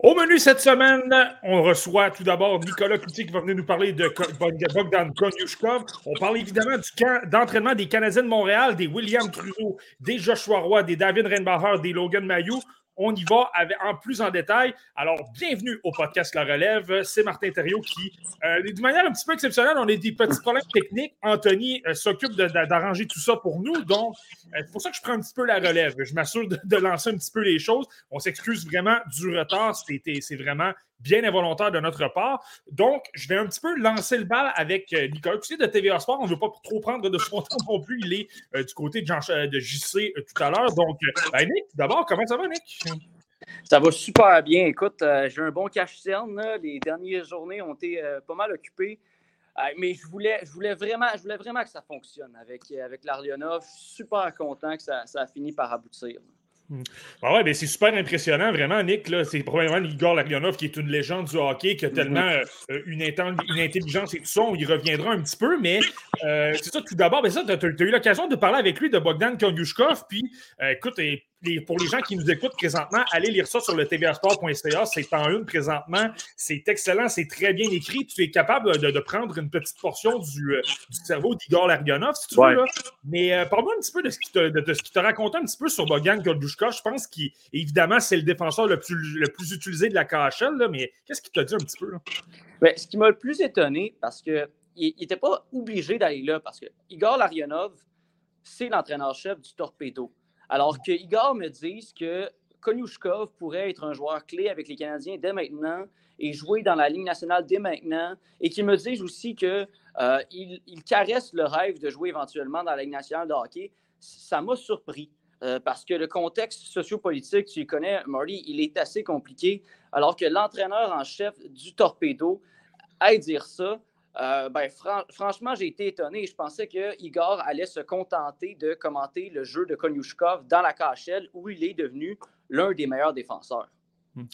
Au menu cette semaine, on reçoit tout d'abord Nicolas Coutier qui va venir nous parler de Bogdan Konyushkov. On parle évidemment du camp d'entraînement des Canadiens de Montréal, des William Trudeau, des Joshua Roy, des David Reinbacher, des Logan Mayou on y va en plus en détail. Alors, bienvenue au podcast La Relève. C'est Martin Thériault qui, euh, d'une manière un petit peu exceptionnelle, on a des petits problèmes techniques. Anthony euh, s'occupe d'arranger tout ça pour nous. Donc, euh, c'est pour ça que je prends un petit peu la relève. Je m'assure de, lancer un petit peu les choses. On s'excuse vraiment du retard. C'est vraiment bien involontaire de notre part. Donc, je vais un petit peu lancer le bal avec euh, Nicolas sais, de TVA Sport. On ne veut pas trop prendre de son temps non plus. Il est euh, du côté de, Jean, de JC euh, tout à l'heure. Donc, ben, Nick, d'abord, comment ça va, Nick? Ça va super bien. Écoute, j'ai un bon cache-cerne. Les dernières journées ont été pas mal occupées. mais je voulais, je, voulais vraiment, je voulais vraiment que ça fonctionne avec, avec. Je suis super content que ça, ça a fini par aboutir. Ah ouais, ben c'est super impressionnant, vraiment, Nick. C'est probablement Igor Larionov qui est une légende du hockey, qui a tellement mhm. euh, une, une, intelligence et tout ça. On y reviendra un petit peu, mais euh, c'est ça, tout d'abord, ben tu as, eu l'occasion de parler avec lui de Bogdan Konyushkov. Puis, euh, écoute, et pour les gens qui nous écoutent présentement, allez lire ça sur le tvasport.ca. C'est en une présentement. C'est excellent, c'est très bien écrit. Tu es capable de, prendre une petite portion du, euh, cerveau d'Igor Larionov, si tu veux. Mais euh, parle-moi un petit peu de ce qui t'a raconté un petit peu sur Bogan Goldushka. Je pense qu'évidemment, c'est le défenseur le plus, le plus utilisé de la KHL, mais qu'est-ce qu'il t'a dit un petit peu? Ben, ce qui m'a le plus étonné, parce qu'il n'était pas obligé d'aller là, parce que Igor Larionov, c'est l'entraîneur-chef du Torpedo. Alors que Igor me dise que Konyushkov pourrait être un joueur clé avec les Canadiens dès maintenant et jouer dans la Ligue nationale dès maintenant, et qu'il me dise aussi qu'il euh, il caresse le rêve de jouer éventuellement dans la Ligue nationale de hockey, ça m'a surpris. Euh, parce que le contexte sociopolitique, tu le connais, Marty, il est assez compliqué. Alors que l'entraîneur en chef du Torpedo aille dire ça, euh, ben, franchement, j'ai été étonné. Je pensais que Igor allait se contenter de commenter le jeu de Konyushkov dans la KHL où il est devenu l'un des meilleurs défenseurs. Hmm.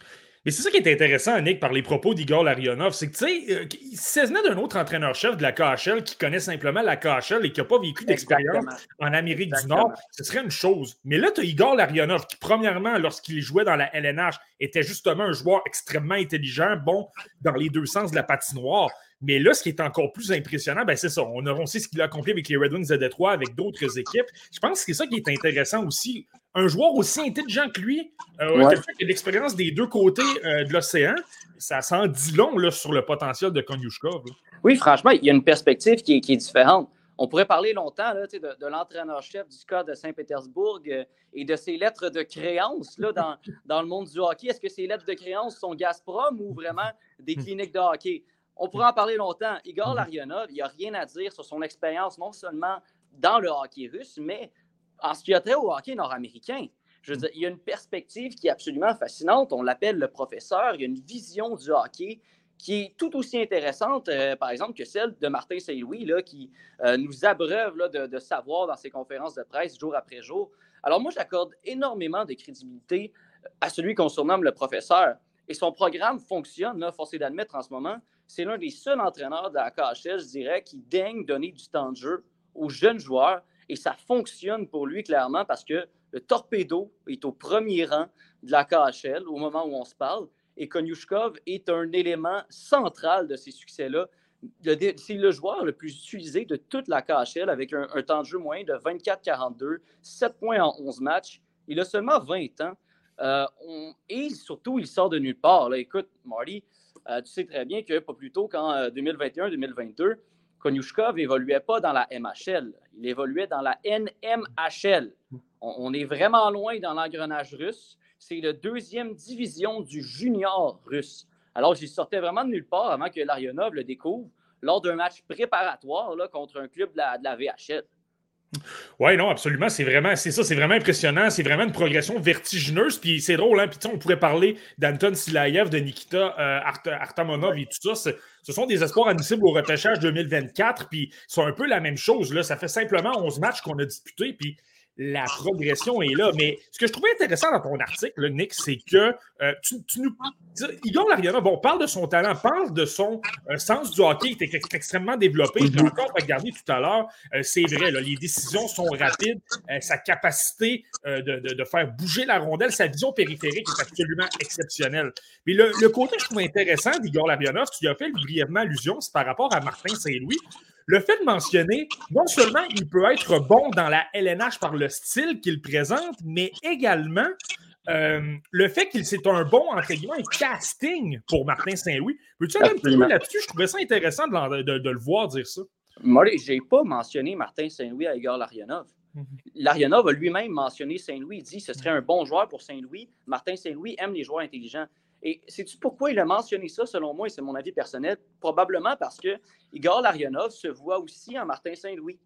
Mais c'est ça qui est intéressant, Nick, par les propos d'Igor Larionov, c'est que, tu sais, euh, s'il venait d'un autre entraîneur-chef de la KHL qui connaît simplement la KHL et qui n'a pas vécu d'expérience en Amérique du Nord, ce serait une chose. Mais là, tu as Igor Larionov qui, premièrement, lorsqu'il jouait dans la LNH, était justement un joueur extrêmement intelligent, bon dans les deux sens de la patinoire. Mais là, ce qui est encore plus impressionnant, ben c'est ça. On, a, sait ce qu'il a accompli avec les Red Wings de Détroit, avec d'autres équipes. Je pense que c'est ça qui est intéressant aussi. Un joueur aussi intelligent que lui, euh, quelqu'un qui a l'expérience des deux côtés euh, de l'océan, ça s'en dit long là, sur le potentiel de Konyushkov. Oui, franchement, il y a une perspective qui est, différente. On pourrait parler longtemps là, de, de l'entraîneur-chef du cas de Saint-Pétersbourg euh, et de ses lettres de créance là, dans, dans le monde du hockey. Est-ce que ces lettres de créance sont Gazprom ou vraiment des hmm. cliniques de hockey? On pourrait en parler longtemps. Igor mhm. Larionov, il n'y a rien à dire sur son expérience, non seulement dans le hockey russe, mais en ce qui a trait au hockey nord-américain. Je veux dire, il y a une perspective qui est absolument fascinante. On l'appelle le professeur. Il y a une vision du hockey qui est tout aussi intéressante, euh, par exemple, que celle de Martin Saint-Louis, qui euh, nous abreuve de, de, savoir dans ses conférences de presse jour après jour. Alors moi, j'accorde énormément de crédibilité à celui qu'on surnomme le professeur. Et son programme fonctionne, là, forcé d'admettre en ce moment, c'est l'un des seuls entraîneurs de la KHL, je dirais, qui daigne donner du temps de jeu aux jeunes joueurs. Et ça fonctionne pour lui, clairement, parce que le Torpedo est au premier rang de la KHL au moment où on se parle. Et Konyushkov est un élément central de ces succès-là. C'est le joueur le plus utilisé de toute la KHL avec un, temps de jeu moyen de 24-42, 7 points en 11 matchs. Il a seulement 20 ans. Euh, et surtout, il sort de nulle part. Écoute, Marty, euh, tu sais très bien que pas plus tôt qu'en 2021-2022, euh, Konyushkov n'évoluait pas dans la MHL, il évoluait dans la NMHL. On, est vraiment loin dans l'engrenage russe. C'est la deuxième division du junior russe. Alors, j'y sortais vraiment de nulle part avant que Larionov le découvre lors d'un match préparatoire là, contre un club de la, de la VHL. Oui, non, absolument. C'est vraiment, c'est ça, c'est vraiment impressionnant. C'est vraiment une progression vertigineuse. Puis c'est drôle, hein. Puis on pourrait parler d'Anton Silayev, de Nikita euh, Artamonov et tout ça. Ce sont des espoirs admissibles au repêchage 2024. Puis c'est un peu la même chose. Là. Ça fait simplement 11 matchs qu'on a disputés. Puis la progression est là. Mais ce que je trouvais intéressant dans ton article, Nick, c'est que euh, tu, nous. Igor Larionov, bon, parle de son talent, parle de son euh, sens du hockey qui est extrêmement développé. Je l'ai encore regardé tout à l'heure. Euh, c'est vrai, les décisions sont rapides. sa capacité de, faire bouger la rondelle, sa vision périphérique est absolument exceptionnelle. Mais le, le côté que je trouve intéressant d'Igor Larionov, tu y as fait brièvement allusion, c'est par rapport à Martin Saint-Louis le fait de mentionner, non seulement il peut être bon dans la LNH par le style qu'il présente, mais également euh, le fait qu'il c'est un bon, entre guillemets, casting pour Martin Saint-Louis. Peux-tu aller un petit peu là-dessus? Je trouvais ça intéressant de, le voir dire ça. Moi, je n'ai pas mentionné Martin Saint-Louis à Igor Larionov. Mhm. Larionov a lui-même mentionné Saint-Louis. Il dit que ce serait un bon joueur pour Saint-Louis. Martin Saint-Louis aime les joueurs intelligents. Et sais-tu pourquoi il a mentionné ça, selon moi, et c'est mon avis personnel? Probablement parce que Igor Larionov se voit aussi en Martin Saint-Louis.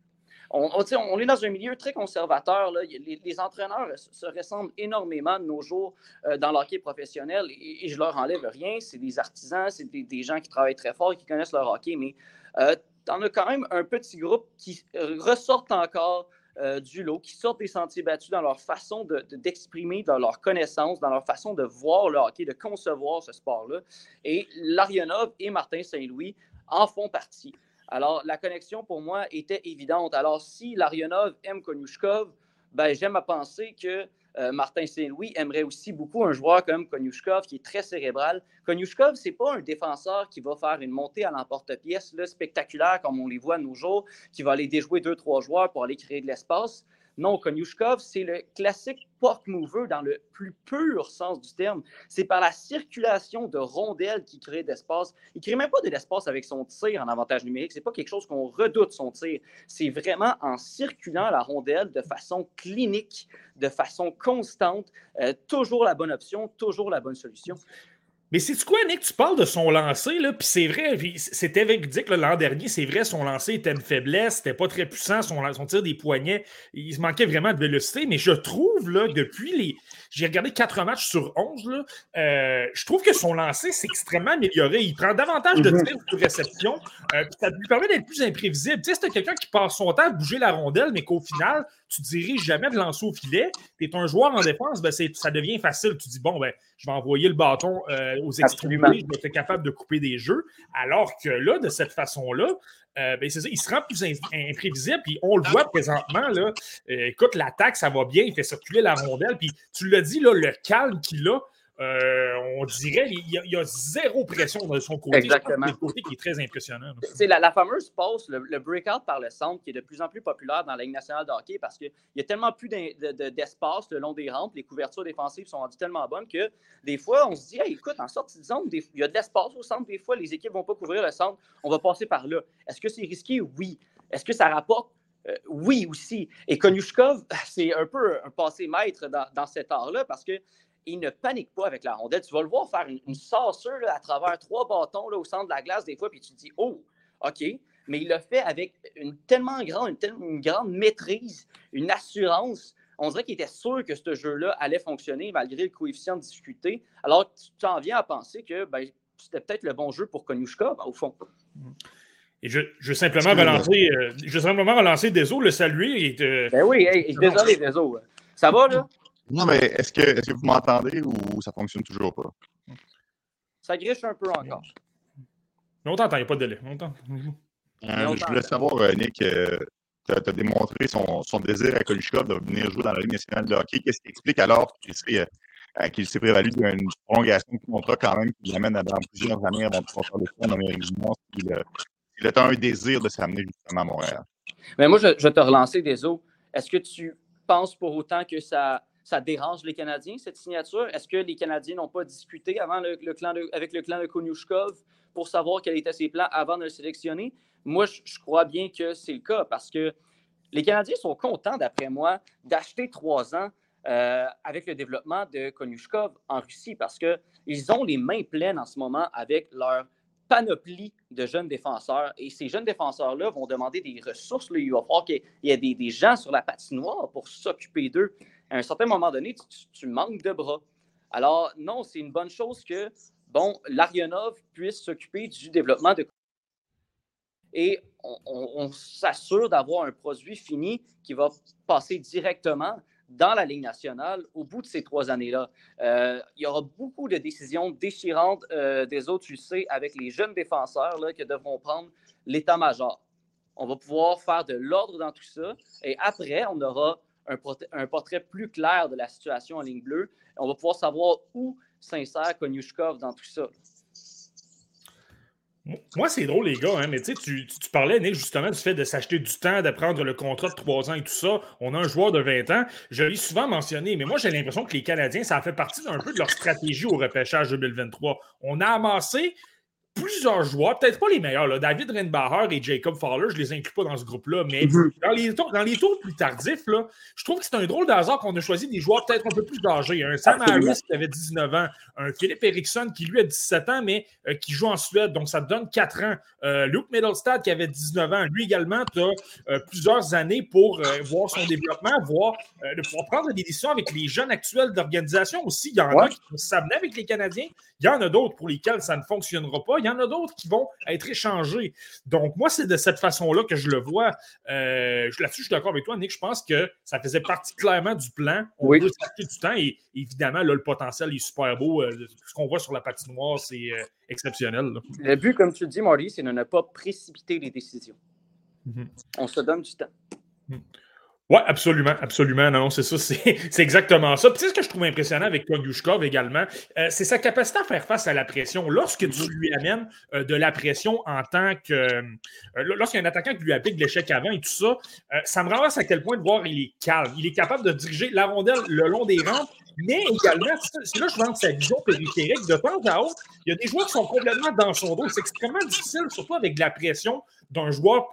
On, est dans un milieu très conservateur. Les, entraîneurs se ressemblent énormément de nos jours euh, dans l'hockey professionnel et, je leur enlève rien. C'est des artisans, c'est des, gens qui travaillent très fort et qui connaissent leur hockey, mais euh, tu en as quand même un petit groupe qui ressortent encore euh, du lot, qui sortent des sentiers battus dans leur façon d'exprimer, dans leur connaissance, dans leur façon de voir le hockey, de concevoir ce sport-là. Et Larionov et Martin Saint-Louis en font partie. Alors, la connexion pour moi était évidente. Alors, si Larionov aime Konyushkov, ben, j'aime à penser que euh, Martin Saint-Louis aimerait aussi beaucoup un joueur comme Konyushkov qui est très cérébral. Konyushkov, ce n'est pas un défenseur qui va faire une montée à l'emporte-pièce spectaculaire comme on les voit nos jours, qui va aller déjouer deux, trois joueurs pour aller créer de l'espace. Non, Konyushkov, c'est le classique pork mover dans le plus pur sens du terme. C'est par la circulation de rondelles qu'il crée d'espace. Il ne crée même pas de l'espace avec son tir en avantage numérique. Ce n'est pas quelque chose qu'on redoute son tir. C'est vraiment en circulant la rondelle de façon clinique, de façon constante, euh, toujours la bonne option, toujours la bonne solution. Mais c'est quoi, Nick? Tu parles de son lancer, là, puis c'est vrai, c'était véridique l'an dernier, c'est vrai, son lancer était une faiblesse, c'était pas très puissant, son, son, tir des poignets, il se manquait vraiment de vélocité, mais je trouve, là, depuis les. J'ai regardé quatre matchs sur 11, là, euh, je trouve que son lancer s'est extrêmement amélioré. Il prend davantage de mhm. tirs de réception, euh, ça lui permet d'être plus imprévisible. Tu sais, c'est quelqu'un qui passe son temps à bouger la rondelle, mais qu'au final, tu diriges jamais de lancer au filet. Tu es un joueur en défense, ben ça devient facile. Tu dis, bon, ben, je vais envoyer le bâton euh, aux extrémités, je vais être capable de couper des jeux. Alors que là, de cette façon-là, euh, ben, ça, il se rend plus imprévisible. Puis on le voit présentement. Là, euh, écoute, l'attaque, ça va bien, il fait circuler la rondelle. Puis tu l'as dit, là, le calme qu'il a. Euh, on dirait qu'il y, a zéro pression de son côté. Exactement. Le côté qui est très impressionnant. C'est la, fameuse passe, le, breakout par le centre, qui est de plus en plus populaire dans la Ligue nationale de hockey parce qu'il y a tellement plus d'espace le long des rampes, les couvertures défensives sont rendues tellement bonnes que des fois, on se dit écoute, en sortie de zone, il y a de l'espace au centre, des fois, les équipes ne vont pas couvrir le centre, on va passer par là. Est-ce que c'est risqué? Oui. Est-ce que ça rapporte? Euh, oui aussi. Et Konyushkov, c'est un peu un passé maître dans, dans cet art-là parce que il ne panique pas avec la rondelle. Tu vas le voir faire une, une à travers trois bâtons là, au centre de la glace des fois, puis tu te dis, oh, OK? Mais il le fait avec une tellement grande, une, grande maîtrise, une assurance. On dirait qu'il était sûr que ce jeu-là allait fonctionner malgré le coefficient de difficulté. Alors, tu en viens à penser que ben, c'était peut-être le bon jeu pour Konushka, ben, au fond. Et je, je, veux simplement relancer, euh, je simplement relancer Deso, le saluer. Et Ben oui, désolé, Deso. Ça va, là? Non, mais est-ce que, est que vous m'entendez ou ça fonctionne toujours pas? Ça griche un peu encore. Mais on t'entend, il n'y a pas de délai. Euh, je voulais savoir, euh, Nick, euh, tu as, démontré son, son, désir à Kolushkov de venir jouer dans la Ligue nationale de hockey. Qu'est-ce qui explique alors qu'il s'est prévalu d'une prolongation de contrat quand même qui l'amène dans plusieurs années avant de faire le en Amérique du Nord s'il a un désir de s'amener justement à Montréal? Mais moi, je, je te relancer des eaux. Est-ce que tu penses pour autant que ça ça dérange les Canadiens, cette signature? Est-ce que les Canadiens n'ont pas discuté avant le, clan avec le clan de Konyushkov pour savoir quels étaient ses plans avant de le sélectionner? Moi, je, crois bien que c'est le cas parce que les Canadiens sont contents, d'après moi, d'acheter trois ans euh, avec le développement de Konyushkov en Russie parce qu'ils ont les mains pleines en ce moment avec leur panoplie de jeunes défenseurs. Et ces jeunes défenseurs-là vont demander des ressources. Il va falloir qu'il y ait des, gens sur la patinoire pour s'occuper d'eux à un certain moment donné, tu, manques de bras. Alors, non, c'est une bonne chose que, bon, Larionov puisse s'occuper du développement de et on, s'assure d'avoir un produit fini qui va passer directement dans la Ligue nationale au bout de ces trois années-là. Euh, il y aura beaucoup de décisions déchirantes euh, des autres UC avec les jeunes défenseurs là, qui devront prendre l'état-major. On va pouvoir faire de l'ordre dans tout ça et après, on aura un, portrait plus clair de la situation en ligne bleue. On va pouvoir savoir où s'insère Konyushkov dans tout ça. Moi, c'est drôle, les gars, hein, mais tu, tu parlais, Nick, justement, du fait de s'acheter du temps, de prendre le contrat de trois ans et tout ça. On a un joueur de 20 ans. Je l'ai souvent mentionné, mais moi, j'ai l'impression que les Canadiens, ça a fait partie d'un peu de leur stratégie au repêchage 2023. On a amassé plusieurs joueurs, peut-être pas les meilleurs. David Reinbacher et Jacob Fowler, je ne les inclus pas dans ce groupe-là, mais mhm. dans, les tours, dans les tours plus tardifs, là, je trouve que c'est un drôle d'hasard qu'on a choisi des joueurs peut-être un peu plus âgés. Un Sam Harris qui avait 19 ans, un Philippe Eriksson qui lui a 17 ans, mais euh, qui joue en Suède, donc ça te donne 4 ans. Euh, Luke Middlestad qui avait 19 ans, lui également, tu as euh, plusieurs années pour voir son développement, voir, de pouvoir prendre des décisions avec les jeunes actuels d'organisation aussi. Il y en a qui s'amener avec les Canadiens, il y en a d'autres pour lesquels ça ne fonctionnera pas. Il y en a d'autres qui vont être échangés. Donc, moi, c'est de cette façon-là que je le vois. Euh, Là-dessus, je suis d'accord avec toi, Nick. Je pense que ça faisait partie clairement du plan. On veut s'acheter du temps et évidemment, là, le potentiel est super beau. Euh, ce qu'on voit sur la patinoire, c'est euh, exceptionnel. Le but, comme tu le dis, Marty, c'est de ne pas précipiter les décisions. Mm-hmm. On se donne du temps. Mm. Oui, absolument, absolument. Non, c'est ça, c'est exactement ça. Puis, ce que je trouve impressionnant avec Kogushkov également, euh, c'est sa capacité à faire face à la pression. Lorsque tu lui amènes euh, de la pression en tant que. Euh, lorsqu'il y a un attaquant qui lui applique l'échec avant et tout ça, ça me renverse à quel point de voir il est calme. Il est capable de diriger la rondelle le long des rampes, mais également, là je pense sa vision périphérique. De temps à autre, il y a des joueurs qui sont complètement dans son dos. C'est extrêmement difficile, surtout avec la pression d'un joueur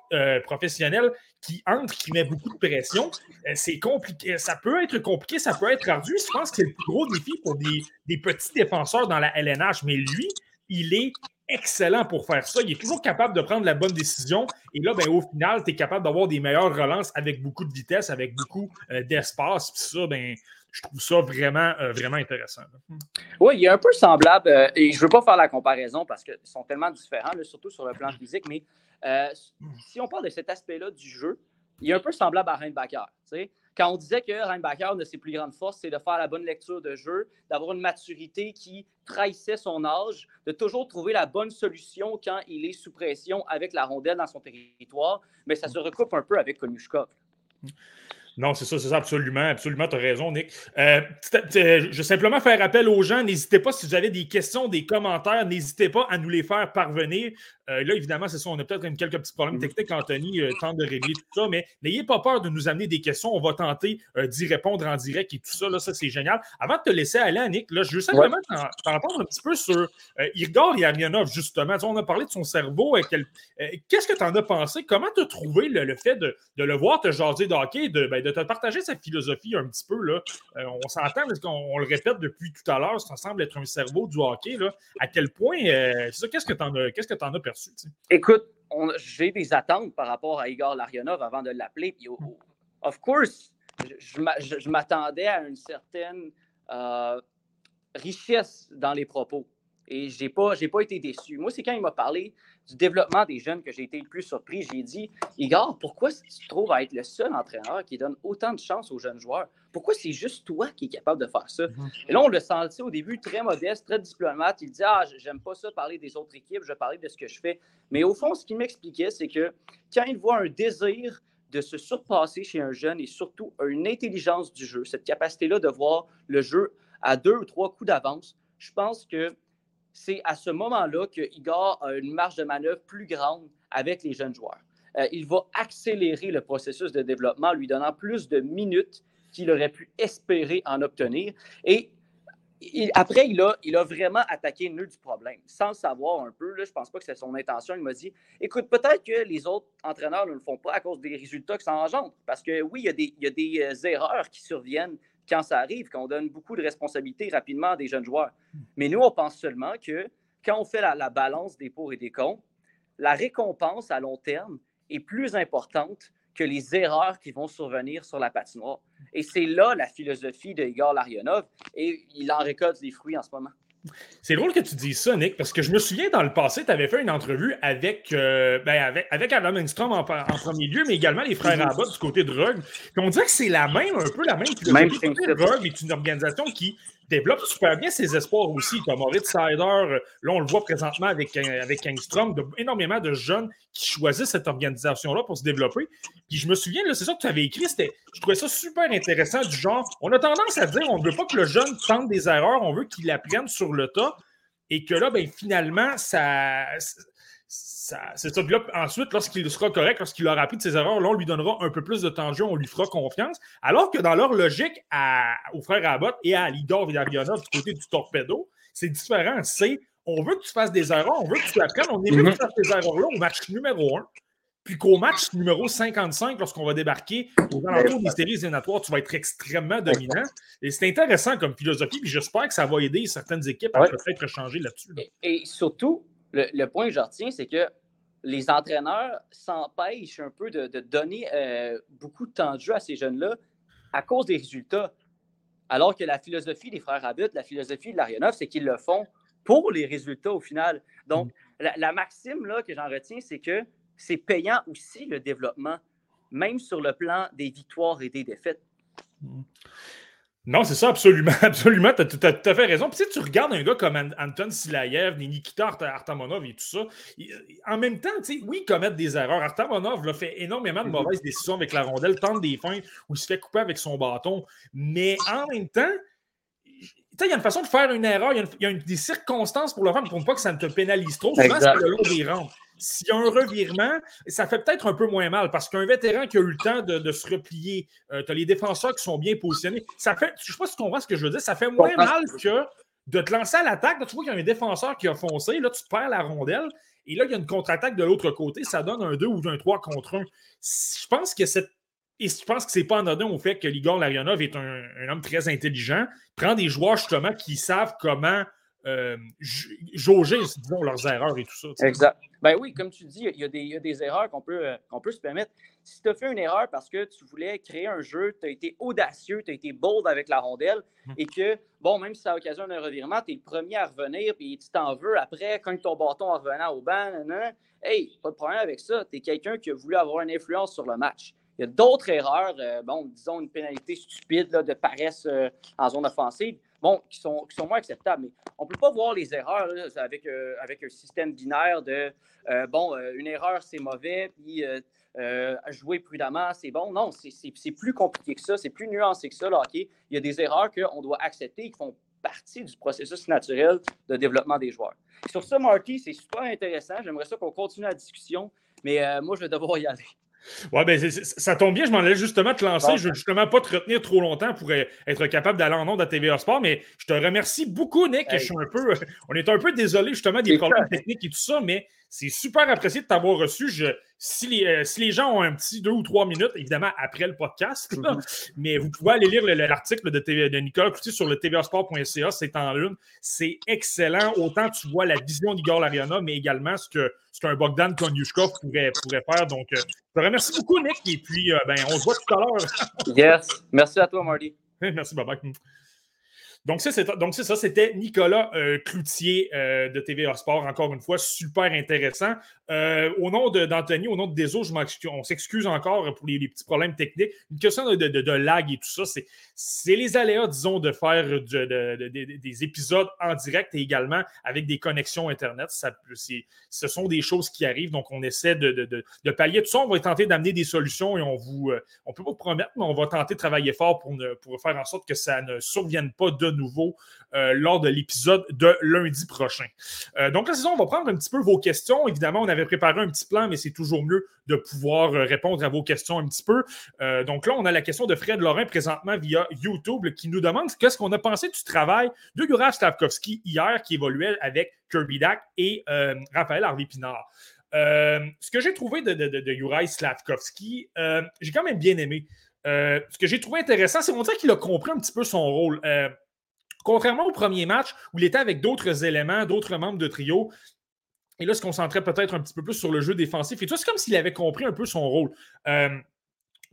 professionnel qui entre, qui met beaucoup de pression. Euh, c'est compliqué. Ça peut être compliqué, ça peut être ardu. Je pense que c'est le plus gros défi pour des, petits défenseurs dans la LNH. Mais lui, il est excellent pour faire ça. Il est toujours capable de prendre la bonne décision. Et là, ben, au final, tu es capable d'avoir des meilleures relances avec beaucoup de vitesse, avec beaucoup euh, d'espace. Puis ça, ben, je trouve ça vraiment, euh, vraiment intéressant. Oui, il est un peu semblable, et je ne veux pas faire la comparaison parce qu'ils sont tellement différents, surtout sur le plan physique, mais euh, si on parle de cet aspect-là du jeu, il est un peu semblable à Reinbacher. Quand on disait que Reinbacher, une de ses plus grandes forces, c'est de faire la bonne lecture de jeu, d'avoir une maturité qui trahissait son âge, de toujours trouver la bonne solution quand il est sous pression avec la rondelle dans son territoire, mais ça se recoupe un peu avec Konushkov. Non, c'est ça, c'est ça, absolument, absolument, tu as raison, Nick. Euh, je vais simplement faire appel aux gens. N'hésitez pas, si vous avez des questions, des commentaires, n'hésitez pas à nous les faire parvenir. Euh, là, évidemment, c'est ça, on a peut-être quelques petits problèmes techniques, Anthony euh, tente de régler tout ça, mais n'ayez pas peur de nous amener des questions. On va tenter d'y répondre en direct et tout ça, là, ça, c'est génial. Avant de te laisser aller, Nick, là, je veux simplement t'entendre un petit peu sur Igor Yamionov, justement. on a parlé de son cerveau. Qu'est-ce que tu en as pensé? Comment tu as trouvé le, fait de, le voir te jaser de hockey, de, ben, de te partager sa philosophie un petit peu. Là. Euh, on s'entend, parce qu'on le répète depuis tout à l'heure, ça semble être un cerveau du hockey. Là. À quel point, euh, qu'est-ce que tu en, as, as perçu? Écoute, j'ai des attentes par rapport à Igor Larionov avant de l'appeler. of course, je, m'attendais à une certaine euh, richesse dans les propos. Et je n'ai pas, pas été déçu. Moi, c'est quand il m'a parlé du développement des jeunes que j'ai été le plus surpris. J'ai dit, Igor, pourquoi tu trouves à être le seul entraîneur qui donne autant de chance aux jeunes joueurs? Pourquoi c'est juste toi qui es capable de faire ça? Mhm. Et là, on le sentait au début très modeste, très diplomate. Il dit, ah, j'aime pas ça parler des autres équipes, je vais parler de ce que je fais. Mais au fond, ce qu'il m'expliquait, c'est que quand il voit un désir de se surpasser chez un jeune et surtout une intelligence du jeu, cette capacité-là de voir le jeu à deux ou trois coups d'avance, je pense que c'est à ce moment-là que Igor a une marge de manœuvre plus grande avec les jeunes joueurs. Euh, il va accélérer le processus de développement, lui donnant plus de minutes qu'il aurait pu espérer en obtenir. Et après, il a, vraiment attaqué le nœud du problème, sans le savoir un peu. Je ne pense pas que c'est son intention. Il m'a dit écoute, peut-être que les autres entraîneurs ne le font pas à cause des résultats que ça engendre. Parce que oui, il y a des, il y a des euh, erreurs qui surviennent quand ça arrive, quand on donne beaucoup de responsabilités rapidement à des jeunes joueurs. Hmm. Mais nous, on pense seulement que quand on fait la, balance des pour et des contre, la récompense à long terme est plus importante que les erreurs qui vont survenir sur la patinoire. Et c'est là la philosophie de Igor Larionov et il en récolte des fruits en ce moment. C'est drôle que tu dises ça, Nick, parce que je me souviens dans le passé, tu avais fait une entrevue avec, euh, ben avec, avec Adam Engstrom en, premier lieu, mais également les frères Abbott du côté de Rug. on dirait que c'est la même, un peu la même philosophie. Rug est une organisation qui développe super bien ses espoirs aussi, comme Moritz Sider. Là, on le voit présentement avec, euh, avec Engstrom, énormément de jeunes qui choisissent cette organisation-là pour se développer. Puis je me souviens, c'est ça que tu avais écrit, je trouvais ça super intéressant, du genre, on a tendance à dire, on ne veut pas que le jeune tente des erreurs, on veut qu'il apprenne sur le tas, et que là, ben, finalement, ça c'est ça. ensuite, lorsqu'il sera correct, lorsqu'il aura appris de ses erreurs, là, on lui donnera un peu plus de temps on lui fera confiance. Alors que dans leur logique à, aux frères Abbott et à Ligor Villarionov du côté du torpedo, c'est différent. C'est on veut que tu fasses des erreurs, on veut que tu apprennes, on est mieux que tu fasses des erreurs-là au match numéro 1. Puis qu'au match numéro 55, lorsqu'on va débarquer aux alentours des séries éliminatoires, tu vas être extrêmement dominant. Et c'est intéressant comme philosophie, puis j'espère que ça va aider certaines équipes à peut-être changer là-dessus. et, surtout, le, point que je retiens, c'est que les entraîneurs s'empêchent un peu de, donner euh, beaucoup de temps de jeu à ces jeunes-là à cause des résultats. Alors que la philosophie des frères Abbott, la philosophie de l'Arianov, c'est qu'ils le font pour les résultats au final. Donc, mm. la, maxime là, que j'en retiens, c'est que c'est payant aussi le développement, même sur le plan des victoires et des défaites. Non, c'est ça, absolument. Absolument. Tu as, tout à fait raison. Puis, si tu regardes un gars comme Anton Silayev, Nikita Artamonov et tout ça, en même temps, oui, ils commettent des erreurs. Artamonov a fait énormément de mm-hmm. mauvaises décisions avec la rondelle, tente des fins où il se fait couper avec son bâton. Mais en même temps, il y a une façon de faire une erreur, il y a, des circonstances pour le faire pour ne pas que ça ne te pénalise trop. Souvent, c'est le long des rangs. S'il y a un revirement, ça fait peut-être un peu moins mal parce qu'un vétéran qui a eu le temps de, se replier, euh, tu as les défenseurs qui sont bien positionnés. Ça fait, je ne sais pas si tu comprends ce que je veux dire, ça fait moins mal que de te lancer à l'attaque. tu vois qu'il y a un défenseur qui a foncé, là, tu perds la rondelle. Et là, il y a une contre-attaque de l'autre côté, ça donne un 2 ou un 3 contre 1. Je pense que cette et je pense que c'est pas anodin au fait que Ligor Larionov est un, un, homme très intelligent, prend des joueurs justement qui savent comment euh, jauger, disons, leurs erreurs et tout ça. Exact. Ben oui, comme tu dis, il y a des, des erreurs qu'on peut, euh, qu'on peut se permettre. Si tu as fait une erreur parce que tu voulais créer un jeu, tu as été audacieux, tu as été bold avec la rondelle hum. et que, bon, même si ça occasionne un revirement, tu es le premier à revenir puis tu t'en veux après, quand ton bâton en revenant au banc, hey, pas de problème avec ça. Tu es quelqu'un qui a voulu avoir une influence sur le match. Il y a d'autres erreurs, euh, bon, disons une pénalité stupide de paresse en zone offensive qui sont, moins acceptables. Mais on ne peut pas voir les erreurs avec, euh, avec un système binaire de euh, bon, euh, une erreur, c'est mauvais, puis jouer prudemment, c'est bon. Non, c'est plus compliqué que ça, c'est plus nuancé que ça, là, Il y a des erreurs qu'on doit accepter qui font partie du processus naturel de développement des joueurs. Sur ça, Marty, c'est super intéressant. J'aimerais ça qu'on continue la discussion, mais moi, je vais devoir y aller. Ouais, ben, ça tombe bien, je m'en allais justement te lancer. Je ne veux justement pas te retenir trop longtemps pour être capable d'aller en nom de TVA Sport, mais je te remercie beaucoup, Nick. Je suis un peu, on est un peu désolé justement des problèmes techniques et tout ça, mais c'est super apprécié de t'avoir reçu. Je, si, les, euh, si, les, gens ont un petit deux ou trois minutes, évidemment, après le podcast, mm-hmm. mais vous pouvez aller lire l'article de, de, Nicolas Cloutier sur le tvasport.ca, c'est en lune. C'est excellent. Autant tu vois la vision d'Igor Lariana, mais également ce que ce qu'un Bogdan Konyushkov pourrait, pourrait faire. Donc, euh, je te remercie beaucoup, Nick, et puis euh, ben, on se voit tout à l'heure. yes. Merci à toi, Marty. Merci, bye bye. Donc, c'est ça, c'était Nicolas euh, Cloutier euh, de TVA Sport, encore une fois, super intéressant. Euh, au nom d'Anthony, au nom de Deso, on s'excuse encore pour les, petits problèmes techniques. Une question de, lag et tout ça, c'est les aléas, disons, de faire des épisodes en direct et également avec des connexions Internet. Ça, ce sont des choses qui arrivent, donc on essaie de, pallier tout ça. On va tenter d'amener des solutions et on vous, on peut pas vous promettre, mais on va tenter de travailler fort pour, pour faire en sorte que ça ne survienne pas de nouveau euh, lors de l'épisode de lundi prochain. Euh, donc, la saison, on va prendre un petit peu vos questions. Évidemment, on avait préparé un petit plan, mais c'est toujours mieux de pouvoir euh, répondre à vos questions un petit peu. donc là, on a la question de Fred Lorrain présentement via YouTube qui nous demande qu'est-ce qu'on a pensé du travail de Juraj Stavkovski hier qui évoluait avec Kirby Dak et Raphaël Harvey-Pinard. ce que j'ai trouvé de, de, de, Slavkovski, j'ai quand même bien aimé. ce que j'ai trouvé intéressant, c'est qu'on dirait qu'il a compris un petit peu son rôle. Contrairement au premier match où il était avec d'autres éléments, d'autres membres de trio, et là, se concentrait peut-être un petit peu plus sur le jeu défensif. Et tout, c'est comme s'il avait compris un peu son rôle. Euh,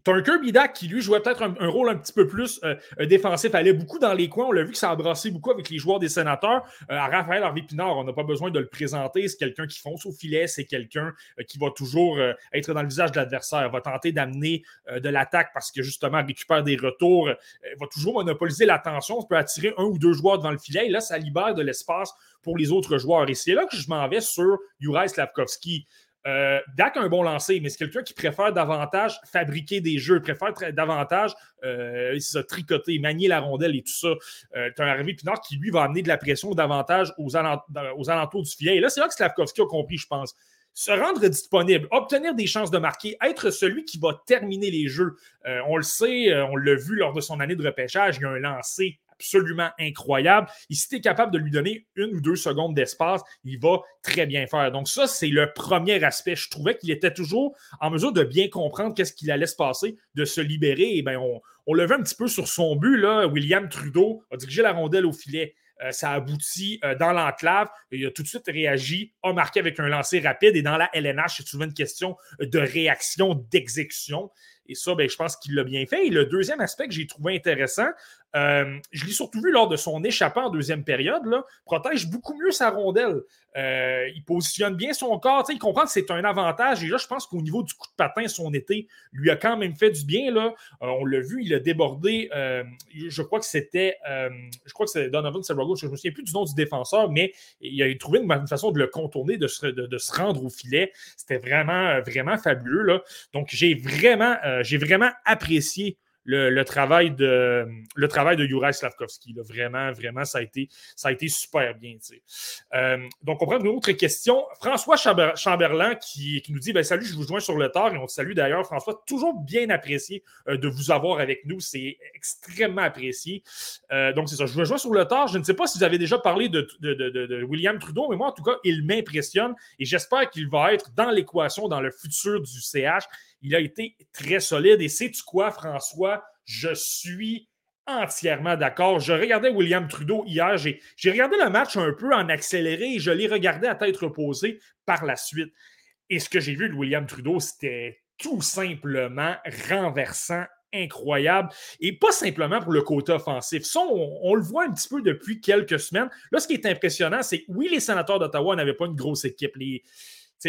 T'as un qui, lui, jouait peut-être un, rôle un petit peu plus euh, euh, défensif. Allait beaucoup dans les coins. On l'a vu que ça a beaucoup avec les joueurs des sénateurs. Euh, à Raphaël Harvey-Pinard, on n'a pas besoin de le présenter. C'est quelqu'un qui fonce au filet. C'est quelqu'un qui va toujours être dans le visage de l'adversaire. Va tenter d'amener de l'attaque parce que, justement, récupère des retours. va toujours monopoliser l'attention. Peut attirer un ou deux joueurs devant le filet. Et là, ça libère de l'espace pour les autres joueurs. Et c'est là que je m'en vais sur Juraj Slavkovski. Euh, a un bon lancer, mais c'est quelqu'un qui préfère davantage fabriquer des jeux, préfère davantage euh, tricoter, manier la rondelle et tout ça. Euh, tu as un Harvey Pinard qui, lui, va amener de la pression davantage aux, alentours du filet. Et là, c'est là que Slavkovski a compris, je pense. Se rendre disponible, obtenir des chances de marquer, être celui qui va terminer les jeux. Euh, on le sait, on l'a vu lors de son année de repêchage, il y a un lancer absolument incroyable. Et si tu es capable de lui donner une ou deux secondes d'espace, il va très bien faire. Donc, ça, c'est le premier aspect. Je trouvais qu'il était toujours en mesure de bien comprendre qu'est-ce qu'il allait se passer, de se libérer. Et bien, on, on le vu un petit peu sur son but. Là. William Trudeau a dirigé la rondelle au filet. Euh, ça aboutit euh, dans l'enclave. Il a tout de suite réagi, a marqué avec un lancer rapide. Et dans la LNH, c'est souvent une question de réaction, d'exécution. Et ça, ben, je pense qu'il l'a bien fait. Et le deuxième aspect que j'ai trouvé intéressant, euh, je l'ai surtout vu lors de son échappant en deuxième période, là, protège beaucoup mieux sa rondelle. Euh, il positionne bien son corps. Il comprend que c'est un avantage. Et là, je pense qu'au niveau du coup de patin, son été lui a quand même fait du bien. Là. Euh, on l'a vu, il a débordé. je crois que c'était. je crois que Donovan Serrago. Je ne me souviens plus du nom du défenseur, mais il a trouvé une, façon de le contourner, de se, rendre au filet. C'était vraiment, vraiment fabuleux. Donc, j'ai vraiment, j'ai vraiment apprécié le, travail de le travail de Juraj Slavkovski. Vraiment, vraiment, ça a été, ça a été super bien. Euh, donc, on prend une autre question. François Chamberlain qui, nous dit ben, Salut, je vous joins sur le tard et on te salue d'ailleurs, François. Toujours bien apprécié euh, de vous avoir avec nous. C'est extrêmement apprécié. Euh, donc, c'est ça. Je vous joins sur le tard. Je ne sais pas si vous avez déjà parlé de, de William Trudeau, mais moi, en tout cas, il m'impressionne et j'espère qu'il va être dans l'équation, dans le futur du CH. Il a été très solide. Et sais-tu quoi, François? Je suis entièrement d'accord. Je regardais William Trudeau hier. J'ai regardé le match un peu en accéléré et je l'ai regardé à tête reposée par la suite. Et ce que j'ai vu de William Trudeau, c'était tout simplement renversant, incroyable. Et pas simplement pour le côté offensif. Ça, on, le voit un petit peu depuis quelques semaines. Là, ce qui est impressionnant, c'est oui, les sénateurs d'Ottawa n'avaient pas une grosse équipe. Les,